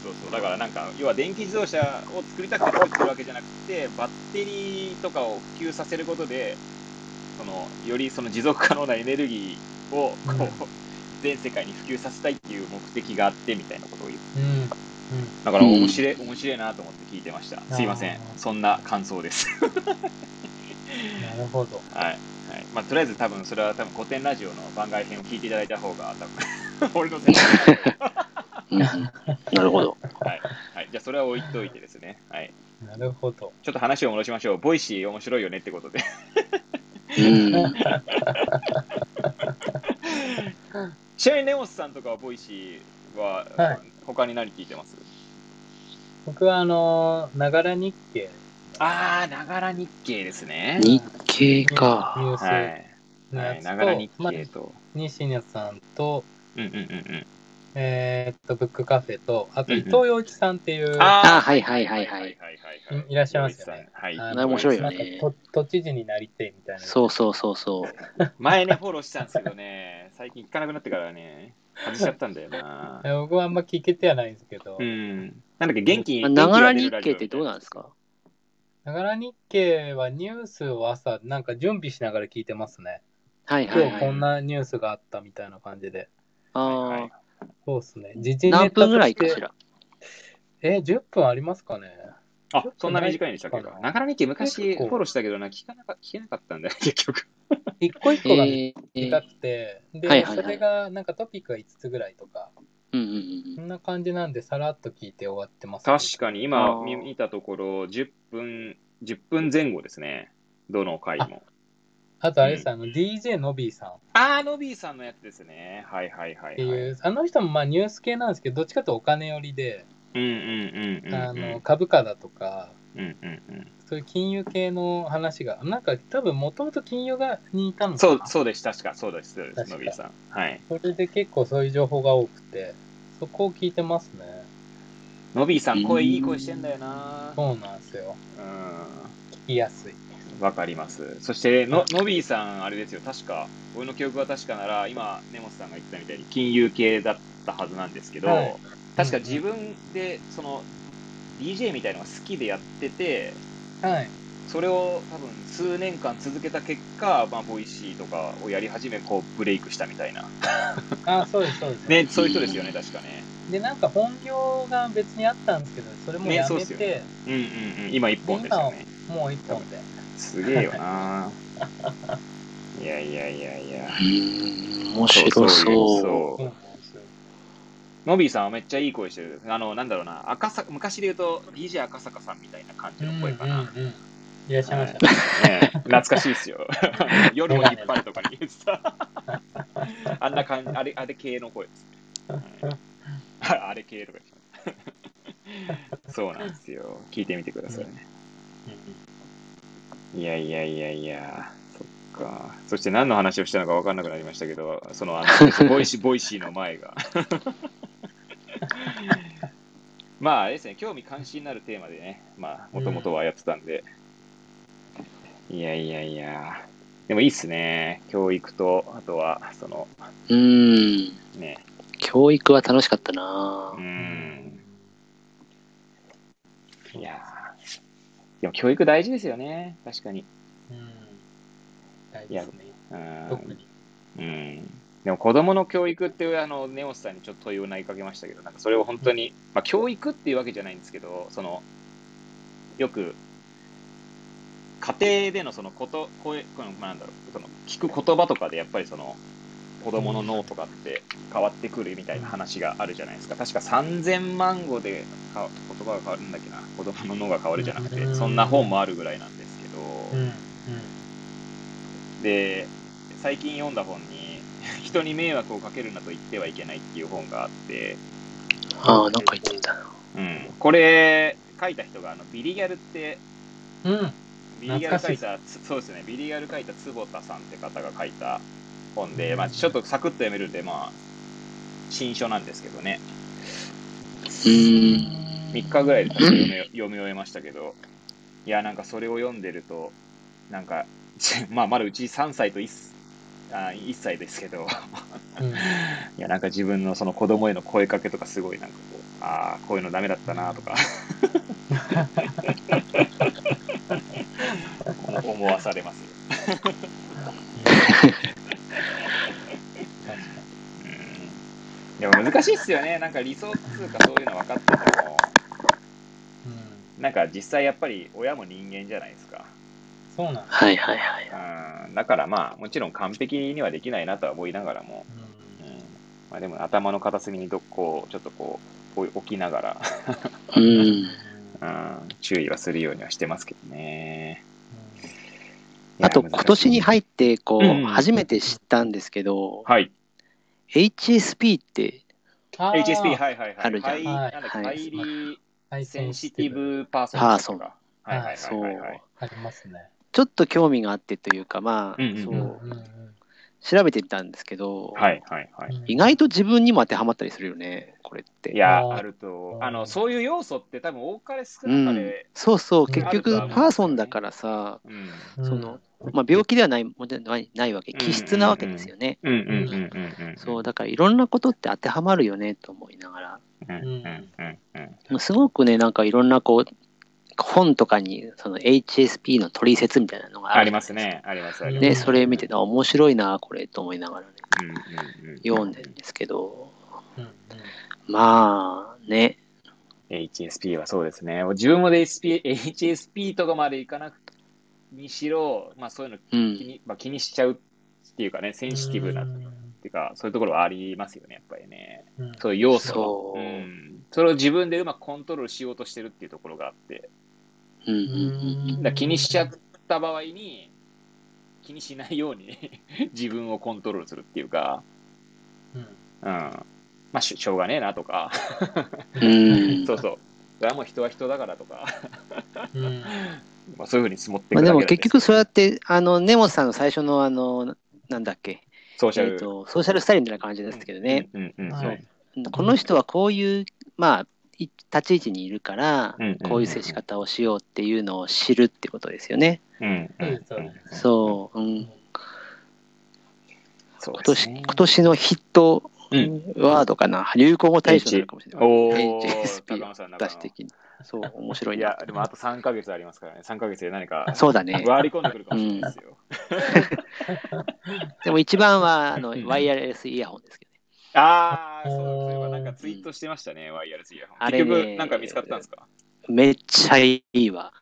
そうそうだからなんか要は電気自動車を作りたくて作ってるわけじゃなくてバッテリーとかを普及させることでそのよりその持続可能なエネルギーをこう、うん、全世界に普及させたいっていう目的があってみたいなことを言う、うん、だから面白い、面白いなと思って聞いてました。すいません。そんな感想ですなるほどはいはいまあ、とりあえず多分それは多分古典ラジオの番外編を聞いていただいた方が多分俺の説明なるほど。はい。はい。じゃあそれは置いといてですね。はい。なるほど。ちょっと話を戻しましょう。 Voicy 面白いよねってことで。ちなみに根本さんとかは Voicy は、はい、他に何聞いてます？僕はあの、ながら日経ああ、ながら日経ですね。日経か。ニュースはい。ながら日経と。西野さんと、うんうんうんうん。えー、っと、ブックカフェと、あと伊藤洋一さんっていう、ああ、はいはいはいはい。いらっしゃいますよね。はい。面白いよね。都知事になりてみたいな。そうそうそうそう。前ね、フォローしたんですけどね、[laughs] 最近行かなくなってからね、外しちゃったんだよな。僕はあんま聞けてはないんですけど。うん。なんだっけ、元気ながら日経ってどうなんですか？ながら日経はニュースを朝、なんか準備しながら聞いてますね。はいはい、はい、今日こんなニュースがあったみたいな感じで。ああ、はいはい、そうですね。時事何分ぐらいかしら？え、10分ありますかね。あ、そんな短いんでしたっけながら日経昔フォローしたけどな、聞かなか聞けなかったんだよ、[laughs] 結局。一個一個が短くて、えー、で、はいはいはい、それがなんかトピックが5つぐらいとか、うんうんうん、そんな感じなんで、さらっと聞いて終わってます、ね、確かに、今見たところ、10分10分前後ですね。どの回も。あとあれです、うん、あの、DJ のびーさん。ああ、のびーさんのやつですね。はいはいはい、はい、っていう、あの人もまあニュース系なんですけど、どっちかとお金寄りで、うんうんうんうん、あの、株価だとか、うんうんうん、そういう金融系の話が、なんか多分もともと金融がにいたのかそう、そうです、確か、そうです、そうです、のびーさん。はい。それで結構そういう情報が多くて、そこを聞いてますね。のびーさん、声いい声してんだよな。そうなんですよ。うん。きやすい。わかります。そしての、のびーさん、あれですよ、確か、俺の記憶が確かなら、今、根本さんが言ったみたいに金融系だったはずなんですけど、はい、確か自分で、その、DJ みたいのが好きでやってて、はい、それを多分数年間続けた結果、まあ、 Voicy とかをやり始め、こう、ブレイクしたみたいな。あそうです、そうです。ね、そういう人ですよね、確かね。で、なんか本業が別にあったんですけど、それもやめて、ね、うんうんうん、今一本ですよね。もう一本で。すげえよな [laughs] いやいやいやいや。うん、面白そう。ノビーさんはめっちゃいい声してる。あの、なんだろうな、赤坂、昔で言うと DJ 赤坂さんみたいな感じの声かな。うんうんうんいらっしゃいましたね。ね懐かしいですよ。[laughs] 夜も引っ張るとかに言ってた。あんな感じ、あれ、あれ系の声ですね。あれ系とかそうなんですよ。聞いてみてくださいね。いやいやいやいや、そっか。そして何の話をしたのか分かんなくなりましたけど、そのあの Voicy、Voicy の前が。[laughs] まあ、あれですね、興味関心のあるテーマでね、まあ、もともとはやってたんで、うん、いやいやいや、でもいいっすね、教育と、あとは、その、うん。ね。教育は楽しかったなうん。いやでも教育大事ですよね、確かに。うん。大事ですね。特に。うん。でも子供の教育っていうあのネオスさんにちょっと問いを投げかけましたけど、なんかそれを本当に、うん、まあ教育っていうわけじゃないんですけど、その、よく、家庭でのそのこと、こういう、この、なんだろう、その、聞く言葉とかでやっぱりその、子供の脳とかって変わってくるみたいな話があるじゃないですか。確か3000万語で言葉が変わるんだっけな。子供の脳が変わるじゃなくて、そんな本もあるぐらいなんですけど、で、最近読んだ本に、人に迷惑をかけるなと言ってはいけないっていう本があって、ああ、なんか言ってた。うん。これ、書いた人が、あの、ビリギャルって、うん。ビリギャル書いた、そうですね、ビリギャル書いた坪田さんって方が書いた本で、まあ、ちょっとサクッと読めるんで、まあ、新書なんですけどね。3日ぐらいで読み読み終えましたけど、いや、なんかそれを読んでると、なんか、[laughs] まあ、まだうち3歳と 1, あ1歳ですけど、うん、いや、なんか自分のその子供への声かけとかすごいなんかこう、ああ、こういうのダメだったなとか。[laughs] 思わされますよ。でも難しいっすよね。なんか理想っつうかそういうの分かってても、うん、なんか実際やっぱり親も人間じゃないですか。そうなんはいはいはい。うん、だからまあもちろん完璧にはできないなとは思いながらも、うん、うん、まあ、でも頭の片隅にどこちょっとこう置きながらうん、[laughs] うん、注意はするようにはしてますけどね。あと今年に入ってこう、初めて知ったんですけど、はい。HSP って HSP、はいはいはい。あるじゃん。はい、なんだ highly sensitive per son。per son。はいはいはい、そう。ありますね。ちょっと興味があってというか、まあ、そう、調べてみたんですけど、はいはいはい。意外と自分にも当てはまったりするよね、これって。いや、あると、あの、そういう要素って多分多かれ少なかれ、うん、そうそう、結局 person だからさ、うん、その、まあ、病気ではないもないないわけ、気質なわけですよね。そう、だからいろんなことって当てはまるよねと思いながら。すごくね、なんかいろんなこう、本とかにその HSP の取説みたいなのがありますね。ありますね。で、それ見て、面白いな、これと思いながらね、読んでるんですけど、まあね。HSP はそうですね。自分も HSP, HSP とかまでいかなくにしろ、まあそういうの気にうん、まあ、気にしちゃうっていうかね、センシティブな、っていうか、そういうところはありますよね、やっぱりね。うん、そういう要素そ,、うん、それを自分でうまくコントロールしようとしてるっていうところがあって。うん、だ気にしちゃった場合に、気にしないように [laughs] 自分をコントロールするっていうか、うん。うん、まあし、しょうがねえなとか。うん、[laughs] そうそう。それはもう人は人だからとか。うん。[laughs] まあ、そういうふうに積もっていくまあ、でも結局そうやって、あの、根本さんの最初の、あの、なんだっけ、ソーシャル、えーと、ソーシャルスタイルみたいな感じですけどね、この人はこういう、まあ、立ち位置にいるから、こういう接し方をしようっていうのを知るってことですよね。そう、うん。今年今年のヒットワードかな、流行語大賞になるかもしれない。HSP 出してきに。そう、面白いいや、でもあと3か月ありますからね。3か月で何か、そうだね。割り込んでくるかもしれないですよ。[laughs] でも一番は、あの、ワイヤレスイヤホンですけどね。ああ、そう、なんかツイートしてましたね、ワイヤレスイヤホン。あれ、ね、結局、なんか見つかったんですか？めっちゃいいわ。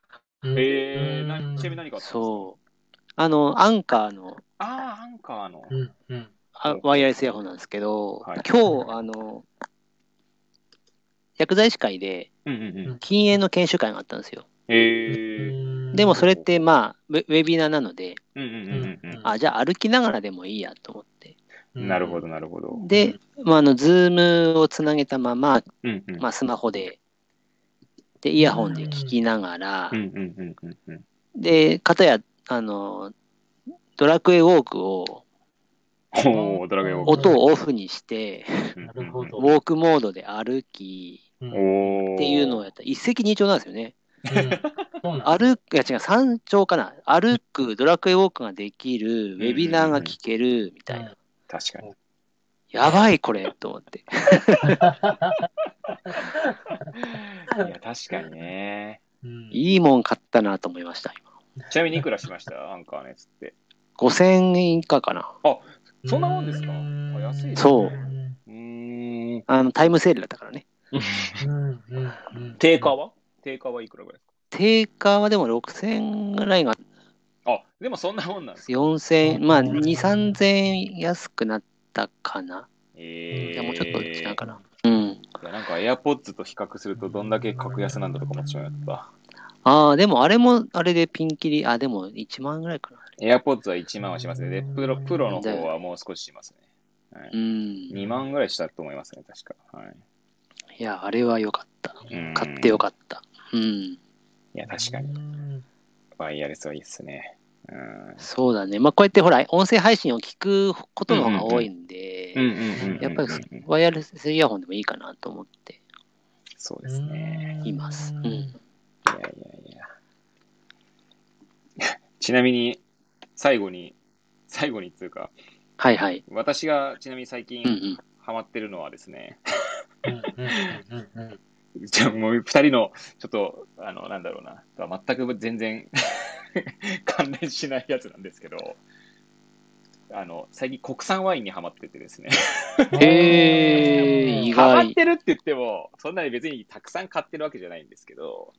えー、なちなみに何かそう。あの、アンカーの。ああ、アンカーの。うんうんワイヤレスイヤホンなんですけど、はい、今日、あの、薬剤師会で、禁煙の研修会があったんですよ。へでもそれって、まあウェビナーなので、あ、じゃあ歩きながらでもいいやと思って。なるほど、なるほど。で、まあ、あの、 Zoom をつなげたまま、うんうん、まあ、スマホで、で、イヤホンで聞きながら、で、かたや、あの、ドラクエウォークを、音をオフにして、ウォークモードで歩き、っていうのをやった。一石二鳥なんですよね。歩く、いや違う、三鳥かな。歩く、ドラクエウォークができる、ウェビナーが聞ける、みたいな。確かに。やばい、これ、と思って。いや、確かにね。いいもん買ったなと思いました、今。ちなみにいくらしました？アンカーのやつって。5000円以下かな。あ、そんなもんですか？安い、ね、そう。あの、タイムセールだったからね。定価は？定価はいくらぐらいですか？定価はでも6000ぐらいが。あ、でもそんなもんなんですか ?4000、まあ2、3000円安くなったかな。ええー。じゃもうちょっと違うかな。うん。なんか AirPods と比較するとどんだけ格安なんだとか思ってしまった。ああ、でもあれもあれでピンキリ、あ、でも1万ぐらいかな。AirPods は1万はしますね。で、プロ、プロの方はもう少ししますね。はい、うん。2万ぐらいしたと思いますね、確か。はい。いや、あれは良かった。買って良かった。うん。いや、確かに。ワイヤレスはいいっすね。うん、そうだね。まあ、こうやってほら、音声配信を聞くことの方が多いんで、やっぱりワイヤレスイヤホンでもいいかなと思って。そうですね。います。うん。いやいやいや。[laughs] ちなみに、最後に、最後にっていうか、はいはい。私がちなみに最近ん。ハマってるのはですね、うんうんうんうん [laughs] じゃあもう二人の、ちょっと、あの、なんだろうな、全く全然 [laughs] 関連しないやつなんですけど、あの、最近国産ワインにハマっててですね。[laughs] へー、意ハマっ外。てるって言っても、そんなに別にたくさん買ってるわけじゃないんですけど、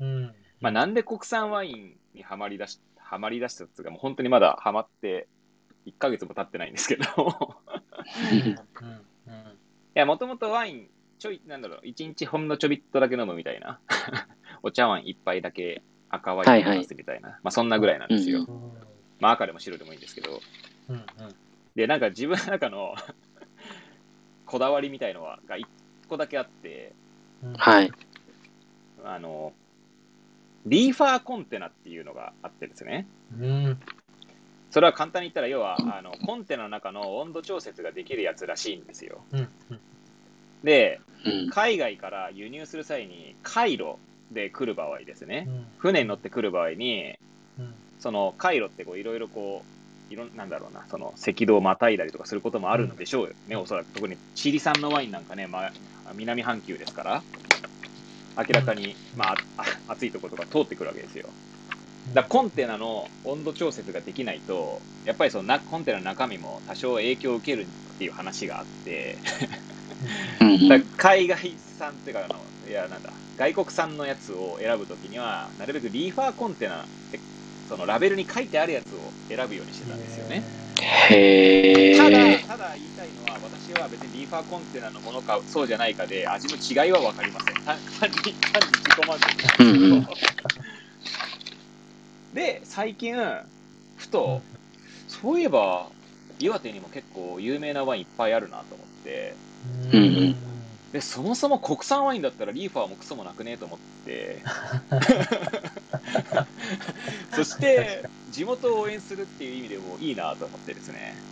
うん。まあなんで国産ワインにハマりだし、ハマりだしたっていうか、もう本当にまだハマって1ヶ月も経ってないんですけど、いうんうん。や、もともとワイン、ちょい、なんだろう、1日ほんのちょびっとだけ飲むみたいな、[laughs] お茶碗一杯だけ赤ワイン飲ますみたいな、まあそんなぐらいなんですよ。うんうん。まあ赤でも白でもいいんですけど、うんうん。で、なんか自分の中の [laughs] こだわりみたいのはが1個だけあって、うん。はい。あの、リーファーコンテナっていうのがあってですね。うん。それは簡単に言ったら、要は、あの、コンテナの中の温度調節ができるやつらしいんですよ。うんうんで、うん。海外から輸入する際に、回路で来る場合ですね。うん船に乗って来る場合に、うんその回路ってこういろいろこう、いろんなんだろうな、その赤道をまたいだりとかすることもあるんでしょうよね、おそらく。特にチリ産のワインなんかね、まあ、南半球ですから、明らかに、まあ、あ [laughs] 暑いところとか通ってくるわけですよ。だからコンテナの温度調節ができないと、やっぱりそのなコンテナの中身も多少影響を受けるっていう話があって、うんうんだ海外産っていうかいや、なんだ、外国産のやつを選ぶときには、なるべくリーファーコンテナって、そのラベルに書いてあるやつを選ぶようにしてたんですよね。へただ、ー。ただ言いたいのは、私は別にリーファーコンテナのものか、そうじゃないかで、味の違いは分かりません。単単に、[laughs] 単に自己満足なんですけど。うんうんで、最近、ふと、そういえば、岩手にも結構有名なワインいっぱいあるなと思って、うんうん。で、そもそも国産ワインだったらリーファーもクソもなくねえと思って、[laughs] そして、地元を応援するっていう意味でもいいなと思ってですね。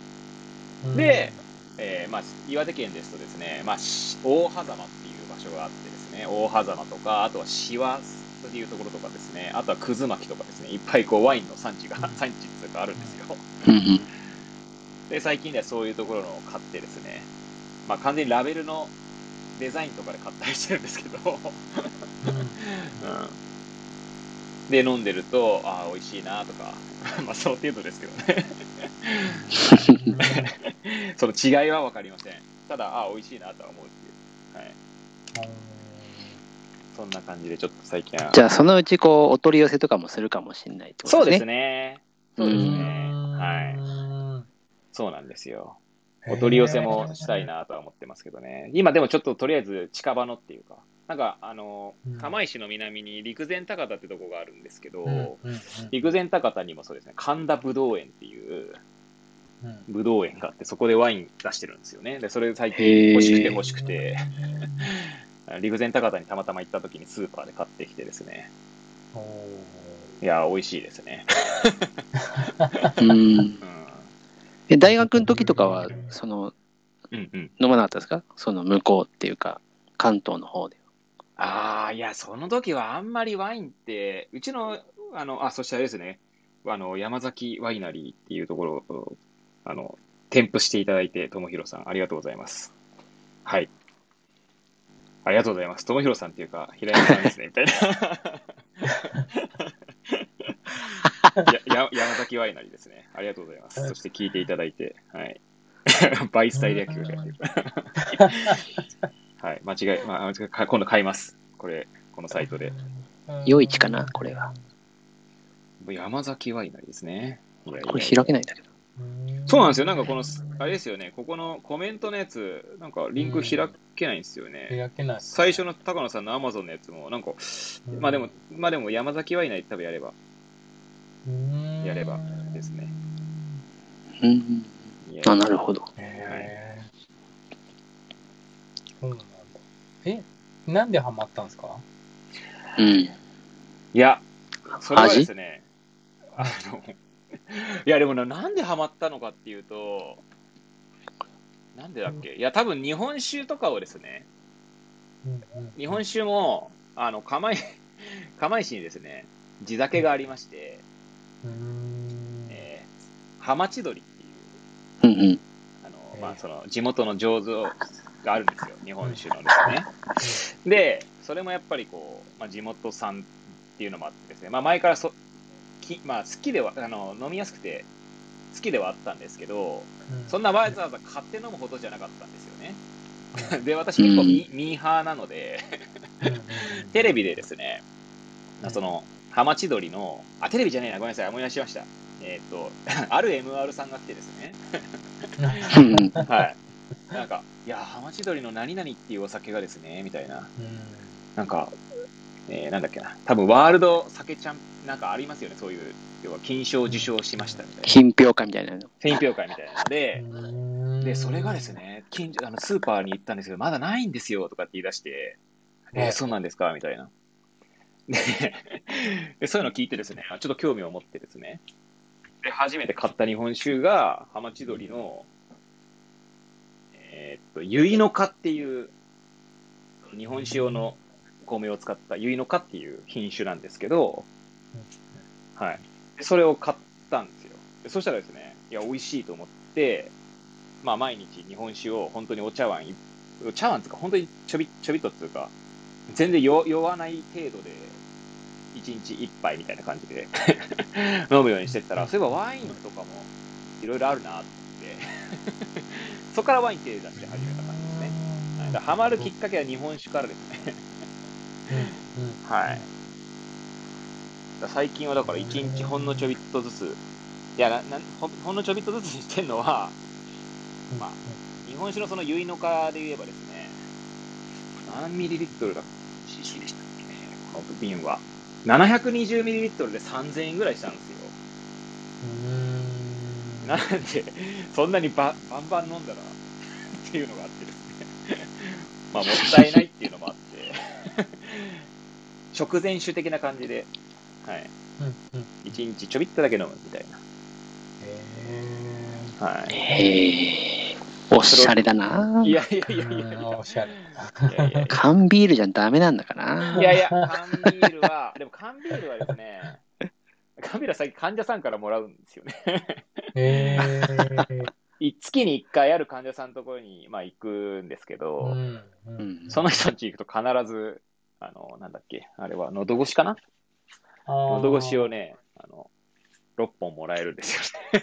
で、えーまあ、岩手県ですとですね、まあ、し大狭間っていう場所があってですね、大狭間とか、あとはシワっていうところとかですね、あとは葛巻とかですね、いっぱいこうワインの産地が、うん。産地っていうかあるんですよ。で、最近ではそういうところのを買ってですね、まあ完全にラベルのデザインとかで買ったりしてるんですけど、うん。で、飲んでると、ああ、美味しいなとか、[laughs] まあその程度ですけどね。[laughs] その違いはわかりません。ただ、ああ、美味しいなとは思うっていう。はい。そんな感じで、ちょっと最近は。じゃあ、そのうち、こう、お取り寄せとかもするかもしれないってことそうですですね。ね。そうですね。はい。そうなんですよ。お取り寄せもしたいなとは思ってますけどね。今でもちょっととりあえず近場のっていうか、なんかあのうん、釜石の南に陸前高田ってとこがあるんですけど、うんうんうん陸前高田にもそうですね、神田ぶどう園っていううんぶどう園があって、そこでワイン出してるんですよね。で、それ最近欲しくて欲しくて、[laughs] 陸前高田にたまたま行った時にスーパーで買ってきてですね。おいやー、美味しいですね。[laughs] うん。うん。え、大学の時とかは、その、うんうん。飲まなかったですか？その向こうっていうか、関東の方で。ああ、いや、その時はあんまりワインって、うちの、あの、あ、そしてあれですね、あの、山崎ワイナリーっていうところを、あの、添付していただいて、ともひろさん、ありがとうございます。はい。ありがとうございます。ともひろさんっていうか、平山さんですね、みたいな。[laughs] [laughs] やや山崎ワイナリーですね。ありがとうございます。そして聞いていただいて、はい。[laughs] バイスタイル野球がやってる。[laughs] はい、間違い、まあ、間違いか今度買います。これ、このサイトで。夜市かな？これは。山崎ワイナリーですね。これ開けないんだけど。そうなんですよ。なんかこの、あれですよね、ここのコメントのやつ、なんかリンク開けないんですよね。開けない。最初の高野さんのアマゾンのやつも、なんか、まあでも、まあでも山崎ワイナリー多分やれば、うん、やればですね。うん。いやあ、なるほど。へーそうなんだ。え、なんでハマったんですか？うん。いや、それはですね、あの、いやでもな、なんでハマったのかっていうと、なんでだっけ？いや、多分日本酒とかをですね、日本酒も、あの、釜石、釜石にですね、地酒がありまして、えー、ハマチドリっていう、あの、まあ、その、地元の醸造があるんですよ、日本酒のですね。で、それもやっぱりこう、まあ、地元産っていうのもあってですね、まあ、前からそ、きまあ、好きでは、あの、飲みやすくて、好きではあったんですけど、そんなわざわざ買って飲むほどじゃなかったんですよね。で、私結構ミ,、ミーハーなのでテレビでですね、その、ハマチドリの、あ、テレビじゃねえな、ごめんなさい、思い出しました。えっ、ー、と、[laughs] ある MR さんが来てですね、はい。なんか、いや、ハマチドリの何々っていうお酒がですね、みたいな。なんか、えー、なんだっけな、多分ワールド酒ちゃん、なんかありますよね、そういう、要は金賞受賞しましたみたいな。品評会みたいなの。品評会みたいなので、で、それがですね、近所、あの、スーパーに行ったんですけど、まだないんですよ、とかって言い出して、えー、そうなんですかみたいな。[laughs] で、そういうのを聞いてですね、ちょっと興味を持ってですね、で、初めて買った日本酒が、浜千鳥の、えー、っと、ゆいのかっていう、日本酒用の米を使ったゆいのかっていう品種なんですけど、はい。でそれを買ったんですよ。でそしたらですね、いや、美味しいと思って、まあ、毎日日本酒を本当にお茶碗、茶碗つか、本当にちょびちょびっとっていうか、全然酔わない程度で、1日1杯みたいな感じで。[laughs] 飲むようにしてったら、そういえばワインとかもいろいろあるなと思って。[laughs] そこからワイン手出して始めた感じですね。はい、だハマるきっかけは日本酒からですね。はい。最近はだから1日ほんのちょびっとずつ、いやななほ、ほんのちょびっとずつにしてるのは、まあ、日本酒のその結の花で言えばですね、何ミリリットルだ ?cc でしたっけ？ね、この瓶は。720ミリリットルで3000円ぐらいしたんですよ。なんで、そんなにババンバン飲んだらっていうのがあってですね。[laughs] まあ、もったいないっていうのもあって、食前酒的な感じで、はい。うんうん、1日ちょびっとだけ飲むみたいな。へはい。へえ。おしゃれだな。いやいやいやいやおしゃれ。缶ビールじゃダメなんだかな。いやいや、缶ビールは、でも缶ビールはですね、缶ビールは最近患者さんからもらうんですよね。へえ。月に1回ある患者さんのところに、まあ、行くんですけど、うんうん、その人の家行くと必ず、あの、なんだっけ、あれは喉越しかな？喉越しをね、あの、6本もらえるんですよ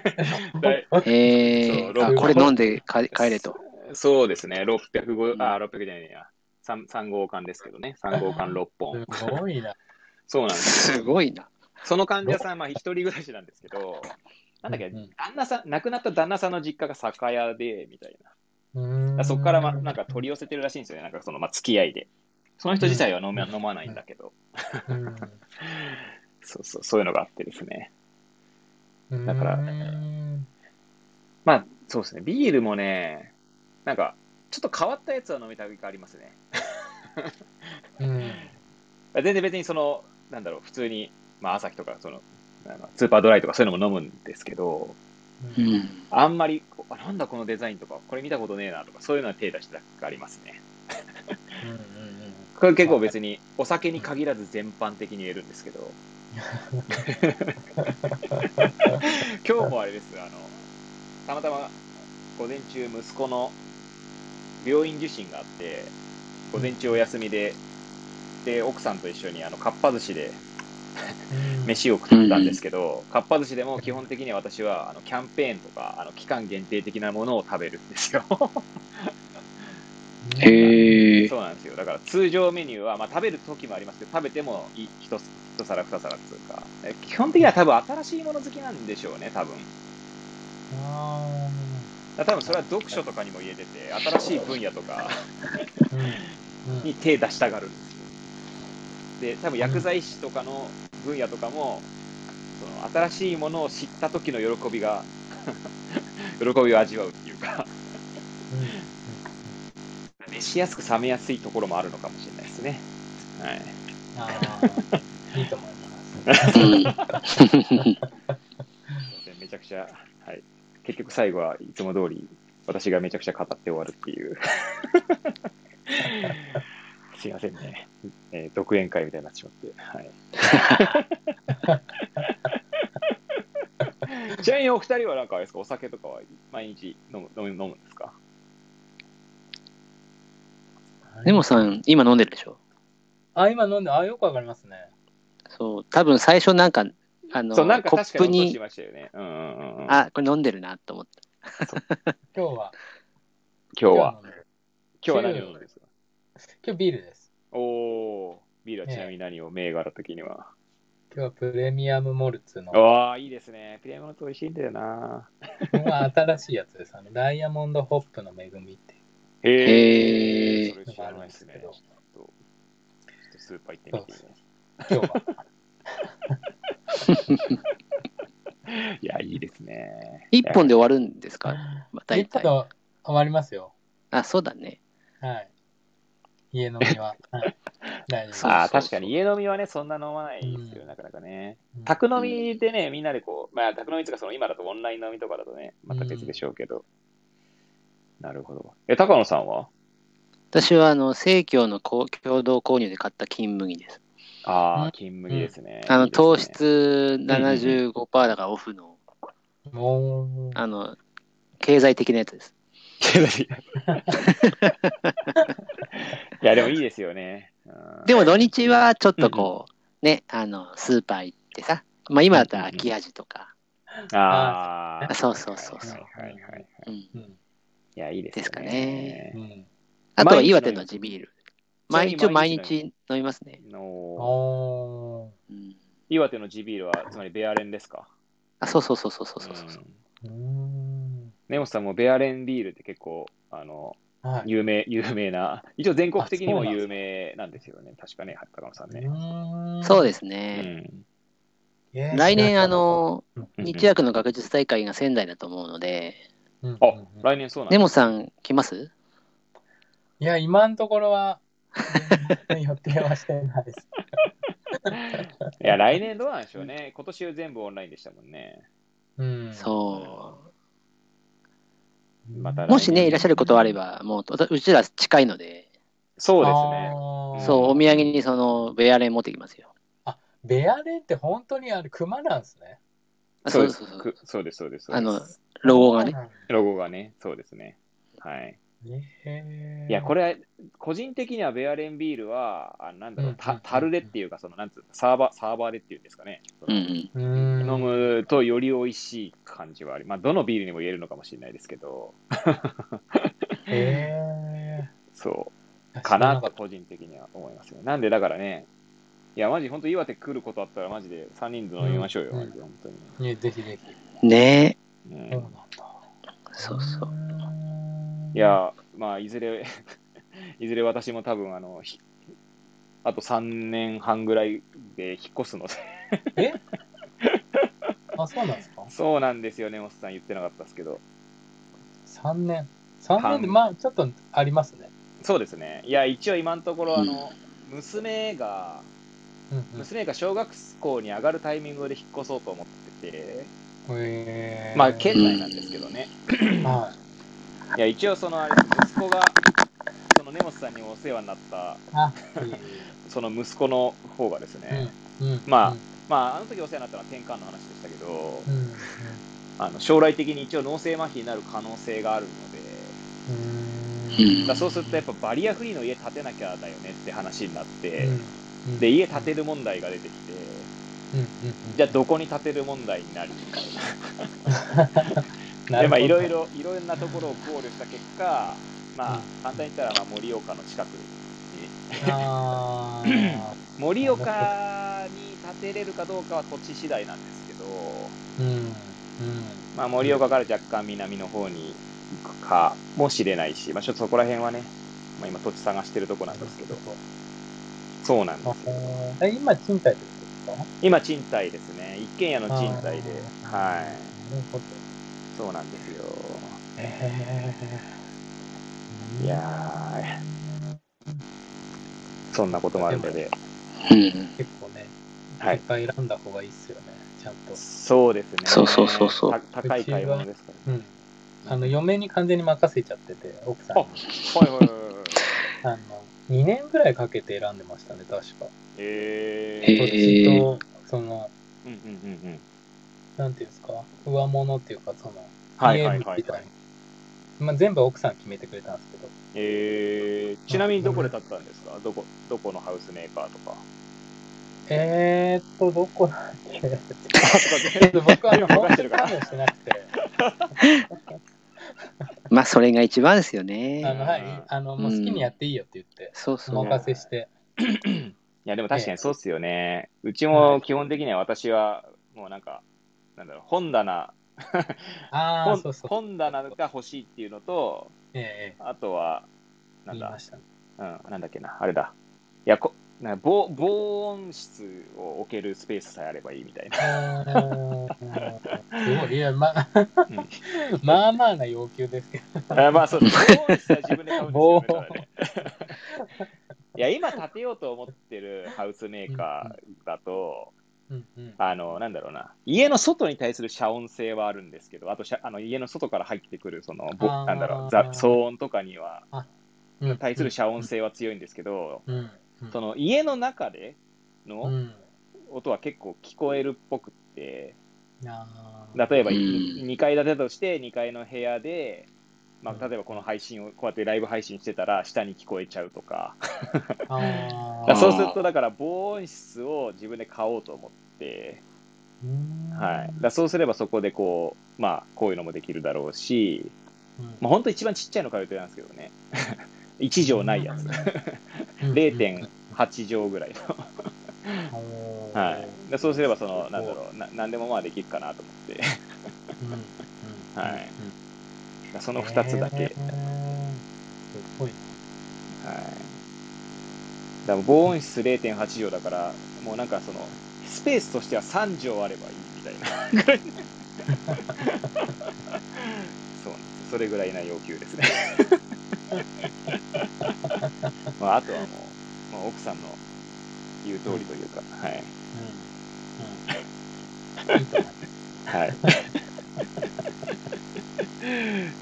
ね。へ [laughs] えー、これ飲んで帰れと。そうですね、605、あ、600じゃないや。3, 3号館ですけどね、3号館6本。すごいな。[laughs] そうなんですすごいな。その患者さん、まあ、一人暮らしなんですけど、なんだっけ、旦那さん、亡くなった旦那さんの実家が酒屋で、みたいな。そこから、ま、なんか取り寄せてるらしいんですよね、なんかその、まあ、付き合いで。その人自体は飲,、飲まないんだけど。[laughs] そうそう、そういうのがあってですね。だから、まあ、そうですね、ビールもね、なんか、ちょっと変わったやつは飲みたくありますね。うん、[laughs] 全然別にその、なんだろう、普通に、まあ、朝日とか、その、あのスーパードライとかそういうのも飲むんですけど、うん、あんまりあ、なんだこのデザインとか、これ見たことねえなとか、そういうのは手出したくありますね。うんうんうん、これ結構別にお酒に限らず全般的に言えるんですけど、[laughs] 今日もあれです、あの、たまたま午前中息子の病院受診があって、午前中お休みで、で、奥さんと一緒にあの、かっぱ寿司で飯を食ったんですけど、かっぱ寿司でも基本的には私はあのキャンペーンとかあの期間限定的なものを食べるんですよ。へそうなんですよ。だから通常メニューは、まあ、食べる時もありますけど、食べても一一皿二皿っていうか、基本的には多分新しいもの好きなんでしょうね、多分。あ多分それは読書とかにも言えてて、新しい分野とかに手出したがるんですよ。で、多分薬剤師とかの分野とかも、その新しいものを知った時の喜びが [laughs] 喜びを味わうっていうか熱しやすく冷めやすいところもあるのかもしれないですね。はい。ああ、いいと思います。めちゃくちゃ、はい。結局最後はいつも通り私がめちゃくちゃ語って終わるっていう [laughs] すいませんね。えー、独演会みたいになってしまって。はい。[laughs] ちなみにお二人はなんかあれですか、お酒とかは毎日飲む飲む飲むんですか？根本さん、今飲んでるでしょ？あ、今飲んで、あ、よくわかりますね。そう、多分最初なんか、あの、そうなんかコップに、しましたよね。うんうんうん、あ、これ飲んでるなと思って。[laughs] 今日は。今日は。今日は何を飲んでるんですか？今日ビールです。おおビールはちなみに何を、銘柄的には？今日はプレミアムモルツの。ああ、いいですね。プレミアムモルツ美味しいんだよな。まあ、新しいやつです。あの、ダイヤモンドホップの恵みって。へえ。それ知らないですね。ちょっと、スーパー行ってみて、ね。今日は。いや、いいですね。一本で終わるんですか？一本で終わりますよ。あ、そうだね。はい。家飲みは。はい、大丈夫ああ、確かに家飲みはね、そんな飲まないですよ、うん、なかなかね。宅飲みでね、みんなでこう、まあ、宅飲みとか、その今だとオンライン飲みとかだとね、また別でしょうけど。うん、なるほど。え、高野さんは？私は、あの、生協の共同購入で買った金麦です。ああ、金麦ですね。あの、糖質75%だからオフの、あの、経済的なやつです。経済的いや、でもいいですよね。でも土日はちょっとこう、ね、あの、スーパー行ってさ、まあ今だったら秋味とか。ああ。そうそうそうそう。はいはいはい。いや、いいですね。ですかね。あとは岩手の地ビール。毎日毎日飲みますね。の岩手の地ビールは、つまりベアレンですか？あ、そうそうそうそうそうそうそう。根本さんもベアレンビールって結構、あの、はい、有名、有名な、一応全国的にも有名なんですよね。確かね、高野さんね。そうですね。うん、来年、あの、日薬の学術大会が仙台だと思うので、あ、来年そうなん根本さん来ます？いや、今のところは、予定はしてないです。[laughs] いや、来年どうなんでしょうね。今年は全部オンラインでしたもんね。うん、そう。またもしね、いらっしゃることあれば、もう、うちら近いので。そうですね。そう、お土産にその、ベアレン持ってきますよ。あ、ベアレンって本当にあれ、熊なんですね。そうです、そうです、そうです。あの、ロゴがね。ロゴがね、そうですね。はい。いや、これ、個人的にはベアレンビールは、あなんだろう、た樽でっていうか、その、なんつうサーバー、サーバーでっていうんですかね。うん飲むとより美味しい感じはあり、まあ、どのビールにも言えるのかもしれないですけど。へ [laughs] そう。かなと個人的には思いますよ。なんで、だからね、いや、マジ、本当岩手来ることあったら、マジで3人で飲みましょうよ、うん、マジで、本当に。ね、ぜひぜひ。ねえ。うん、そうなんだ。そうそう。いや、まあ、いずれ [laughs] いずれ私も多分、あの、あと3年半ぐらいで引っ越すのでえ？[laughs] あ、そうなんですか？そうなんですよね、モスさん言ってなかったですけど。3年 ?3 年で、まあ、ちょっとありますね。そうですね。いや、一応今のところ、あの、うん、娘が、娘が小学校に上がるタイミングで引っ越そうと思ってて、へまあ、県内なんですけどね。はい。いや、一応そのあれ、息子が、その根本さんにお世話になった、その息子の方がですね、うんうん、まあ、うん、まあ、あの時お世話になったのは転換の話でしたけど、あの将来的に一応脳性麻痺になる可能性があるので、だそうするとやっぱバリアフリーの家建てなきゃだよねって話になって、で、家建てる問題が出てきて、じゃあどこに建てる問題になりみたいな。[laughs] でまあいろいろいろんなところを考慮した結果まあ、簡単に言ったらまあ盛岡の近くに。盛 [laughs] 岡に建てれるかどうかは土地次第なんですけど、うんうん。まあ、盛岡から若干南の方に行くかもしれないし、まあ、ちょっとそこら辺はね、まあ、今土地探してるとこなんですけどそうなんですよ今賃貸ですか？今賃貸ですね一軒家の賃貸ではいなるほどそうなんですよ。えー、いやそんなこともあるので。結構ね、はい、選んだ方がいいっすよね、ちゃんと。そうですね。そうそうそうそう。高い買い物ですから、ね、うん。あの、嫁に完全に任せちゃってて、奥さんに。あ、はいはいはいはい。[laughs] あの、2年ぐらいかけて選んでましたね、確か。えへ土地と、その、うんうんうんうん。なんていうんですか、上物っていうか、その、はいはいはい家みたいな。まあ、全部奥さん決めてくれたんですけど。えー、ちなみにどこで建ったんですか？どこ、どこのハウスメーカーとか。えーっと、どこだっけ？僕はあの、任本当にせてるから。関与してなくて、[laughs] まあ、それが一番ですよね。あの、はい、あの、もう好きにやっていいよって言って、そうそう。お任せして。いや、でも確かにそうっすよね。うちも基本的には私は、もうなんか、なんだろう、本棚、ああ、本そうそう。本棚が欲しいっていうのと、ええあとは、なんだ言いま、したね。うん、なんだっけな、あれだ。いや、こなんか防防音室を置けるスペースさえあればいいみたいな。すごい。いや、まあ、うんまあまあな要求ですけど。あまあそうです。防音室は自分で買うんです防よね。[laughs] いや、今建てようと思ってるハウスメーカーだと、うんうん。あの、なんだろうな、家の外に対する遮音性はあるんですけど、あとあの家の外から入ってくる、その、なんだろう、ざ騒音とかには、うん対する遮音性は強いんですけど、うん。うんその家の中でうのん。音は結構聞こえるっぽくって、あ例えばうん。2階建てとして2階の部屋で、まうん。あ、例えばこの配信をこうやってライブ配信してたら下に聞こえちゃうとか、[laughs] そうするとだから防音室を自分で買おうと思って、はい、だからそうすればそこでこう、まあ、こういうのもできるだろうし、まあ、本当一番ちっちゃいの買う予定なんですけどね。1畳ないやつ。[laughs] 0.8畳ぐらいの。はい。だからそうすれば、その、なんだろう、ななんでもまあできるかなと思って。はいその2つだけ。はい。すごいだ防音室0.8畳だから、もうなんかその、スペースとしては3畳あればいいみたいな。[laughs] そう。それぐらいな要求ですね。[laughs] まあ、あとはもう、まあ、奥さんの言う通りというか、はい。うん。うん。いい。はい。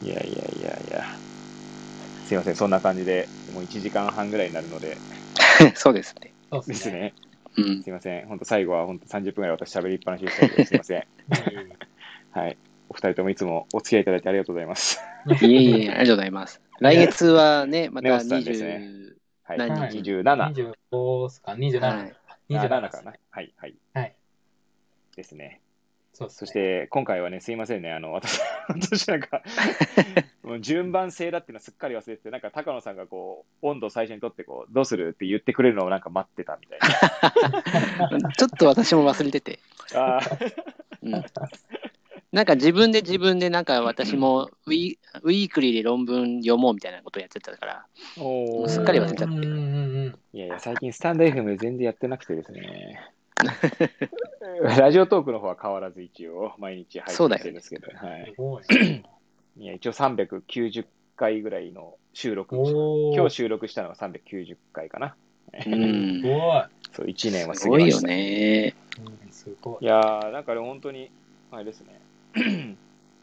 いやいやいやいや。すいません、そん。な感じで、もう1時間半ぐらいになるので、そうですね。そうです。ね。うん。すいません、本当最後は本当30分ぐらい私喋りっぱなしでしたけど、すいません。はい。お二人ともいつもお付き合いいただいてありがとうございます。いえいえ、ありがとうございます。[laughs] 来月はね、またネオスさんですね20、はい。何はい27。25ですか ?27。はい27 27ですかな？はい、はい。はい。ですね。そうですねそして、今回はね、すいませんね、あの、私、[laughs] 私なんか、[laughs] もう順番性だっていうのはすっかり忘れてて、なんか高野さんがこう、温度を最初にとって、こう、どうするって言ってくれるのをなんか待ってたみたいちょっと私も忘れてて。な。あーうんなんか自分で自分でなんか私もウィウィークリーで論文読もうみたいなことやってたから、すっかり忘れちゃってうんうんうんいやいや、最近スタンド FM で全然やってなくてですね。[laughs] ラジオトークの方は変わらず一応、毎日配信してるんですけど、はい。すごい。いや、一応390回ぐらいの収録。今日収録したのが390回かな。うんす、ごい。そう、1年は過すごいよぎました。すごい。いやー、なんかね、本当に、あれですね。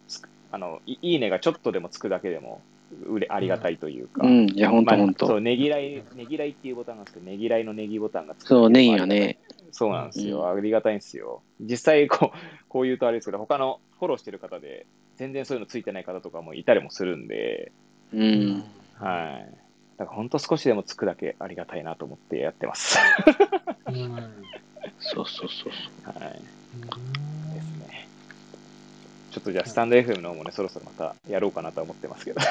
つ [clears throat] くあのい、いいねがちょっとでもつくだけでも、うれありがたいというか。うん、いや、ほんまあとほんと。そう、ねぎらい、ねぎらいっていうボタンなんですけど、ねぎらいのネギボタンがつくそう、ネギがね。そうなんですよ。うありがたいんですよ。実際こう、こう言うとあれですけど、他のフォローしてる方で、全然そういうのついてない方とかもいたりもするんで、うん。はい。だから本当少しでもつくだけありがたいなと思ってやってます。うん。うんそうそうそうそう。はい。ちょっとじゃあ、スタンド FM の方もね、そろそろまたやろうかなとは思ってますけど。[laughs]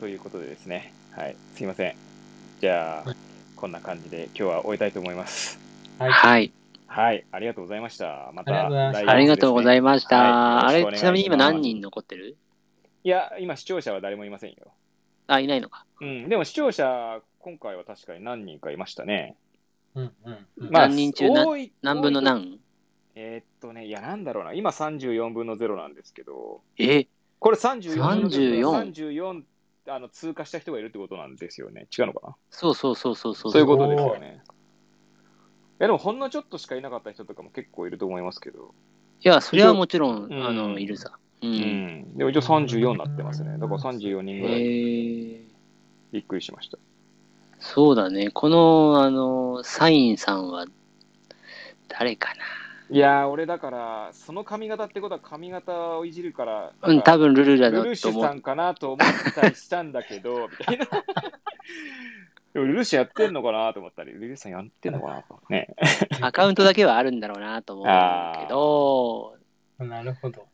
ということでですね。はい。すいません。じゃあ、こんな感じで今日は終えたいと思います。はい。はい。はい。ありがとうございました。またありがとうございましたありがとうございました。あれ、ちなみに今何人残ってる？いや、今視聴者は誰もいませんよ。あ、いないのか。うん。でも視聴者、今回は確かに何人かいましたね。うんうんうん。何人中何多い何分の何？えーっとね、いや、なんだろうな。今34分の0なんですけど、え？これ34分の34 34あの通過した人がいるってことなんですよね。違うのかな？そうそうそうそうそう。そういうことですよね。いや、でもほんのちょっとしかいなかった人とかも結構いると思いますけど。いや、それはもちろん、うんあの、いるさ。うん。でも一応34になってますね。だから34人ぐらい。びっくりしました。そうだね。この、あの、サインさんは、誰かな？いや俺だから、その髪型ってことは髪型をいじるから、うん、多分ルルだルルシュさんかなと思ったりしたんだけど、みたいな。でもルルシュやってんのかなと思ったり、ルルシュさんやってんのかなと。ね。アカウントだけはあるんだろうなと思うけど、なるほど。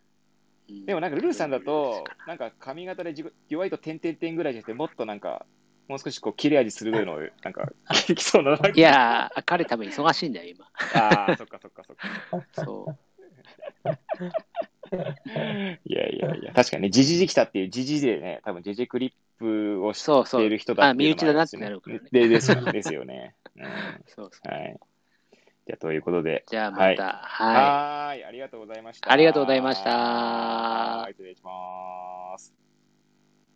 でもなんかルルさんだと、なんか髪型で弱いと点々点ぐらいじゃなくて、もっとなんか、もう少しこう切れ味鋭いのを、なんか、聞きそうな。いやー、彼多分忙しいんだよ、今。ああ、そっかそっかそっか。そう。いやいやいや、確かにね、ジジジ来たっていうジジでね、多分ジジクリップをしている人だっていう、ね、あ、身内だなってなるからね。でです [laughs] ですよね。うん、そうそう。はい。じゃあ、ということで。じゃあ、また。はい。はい。ありがとうございました。ありがとうございました。はい、失礼します。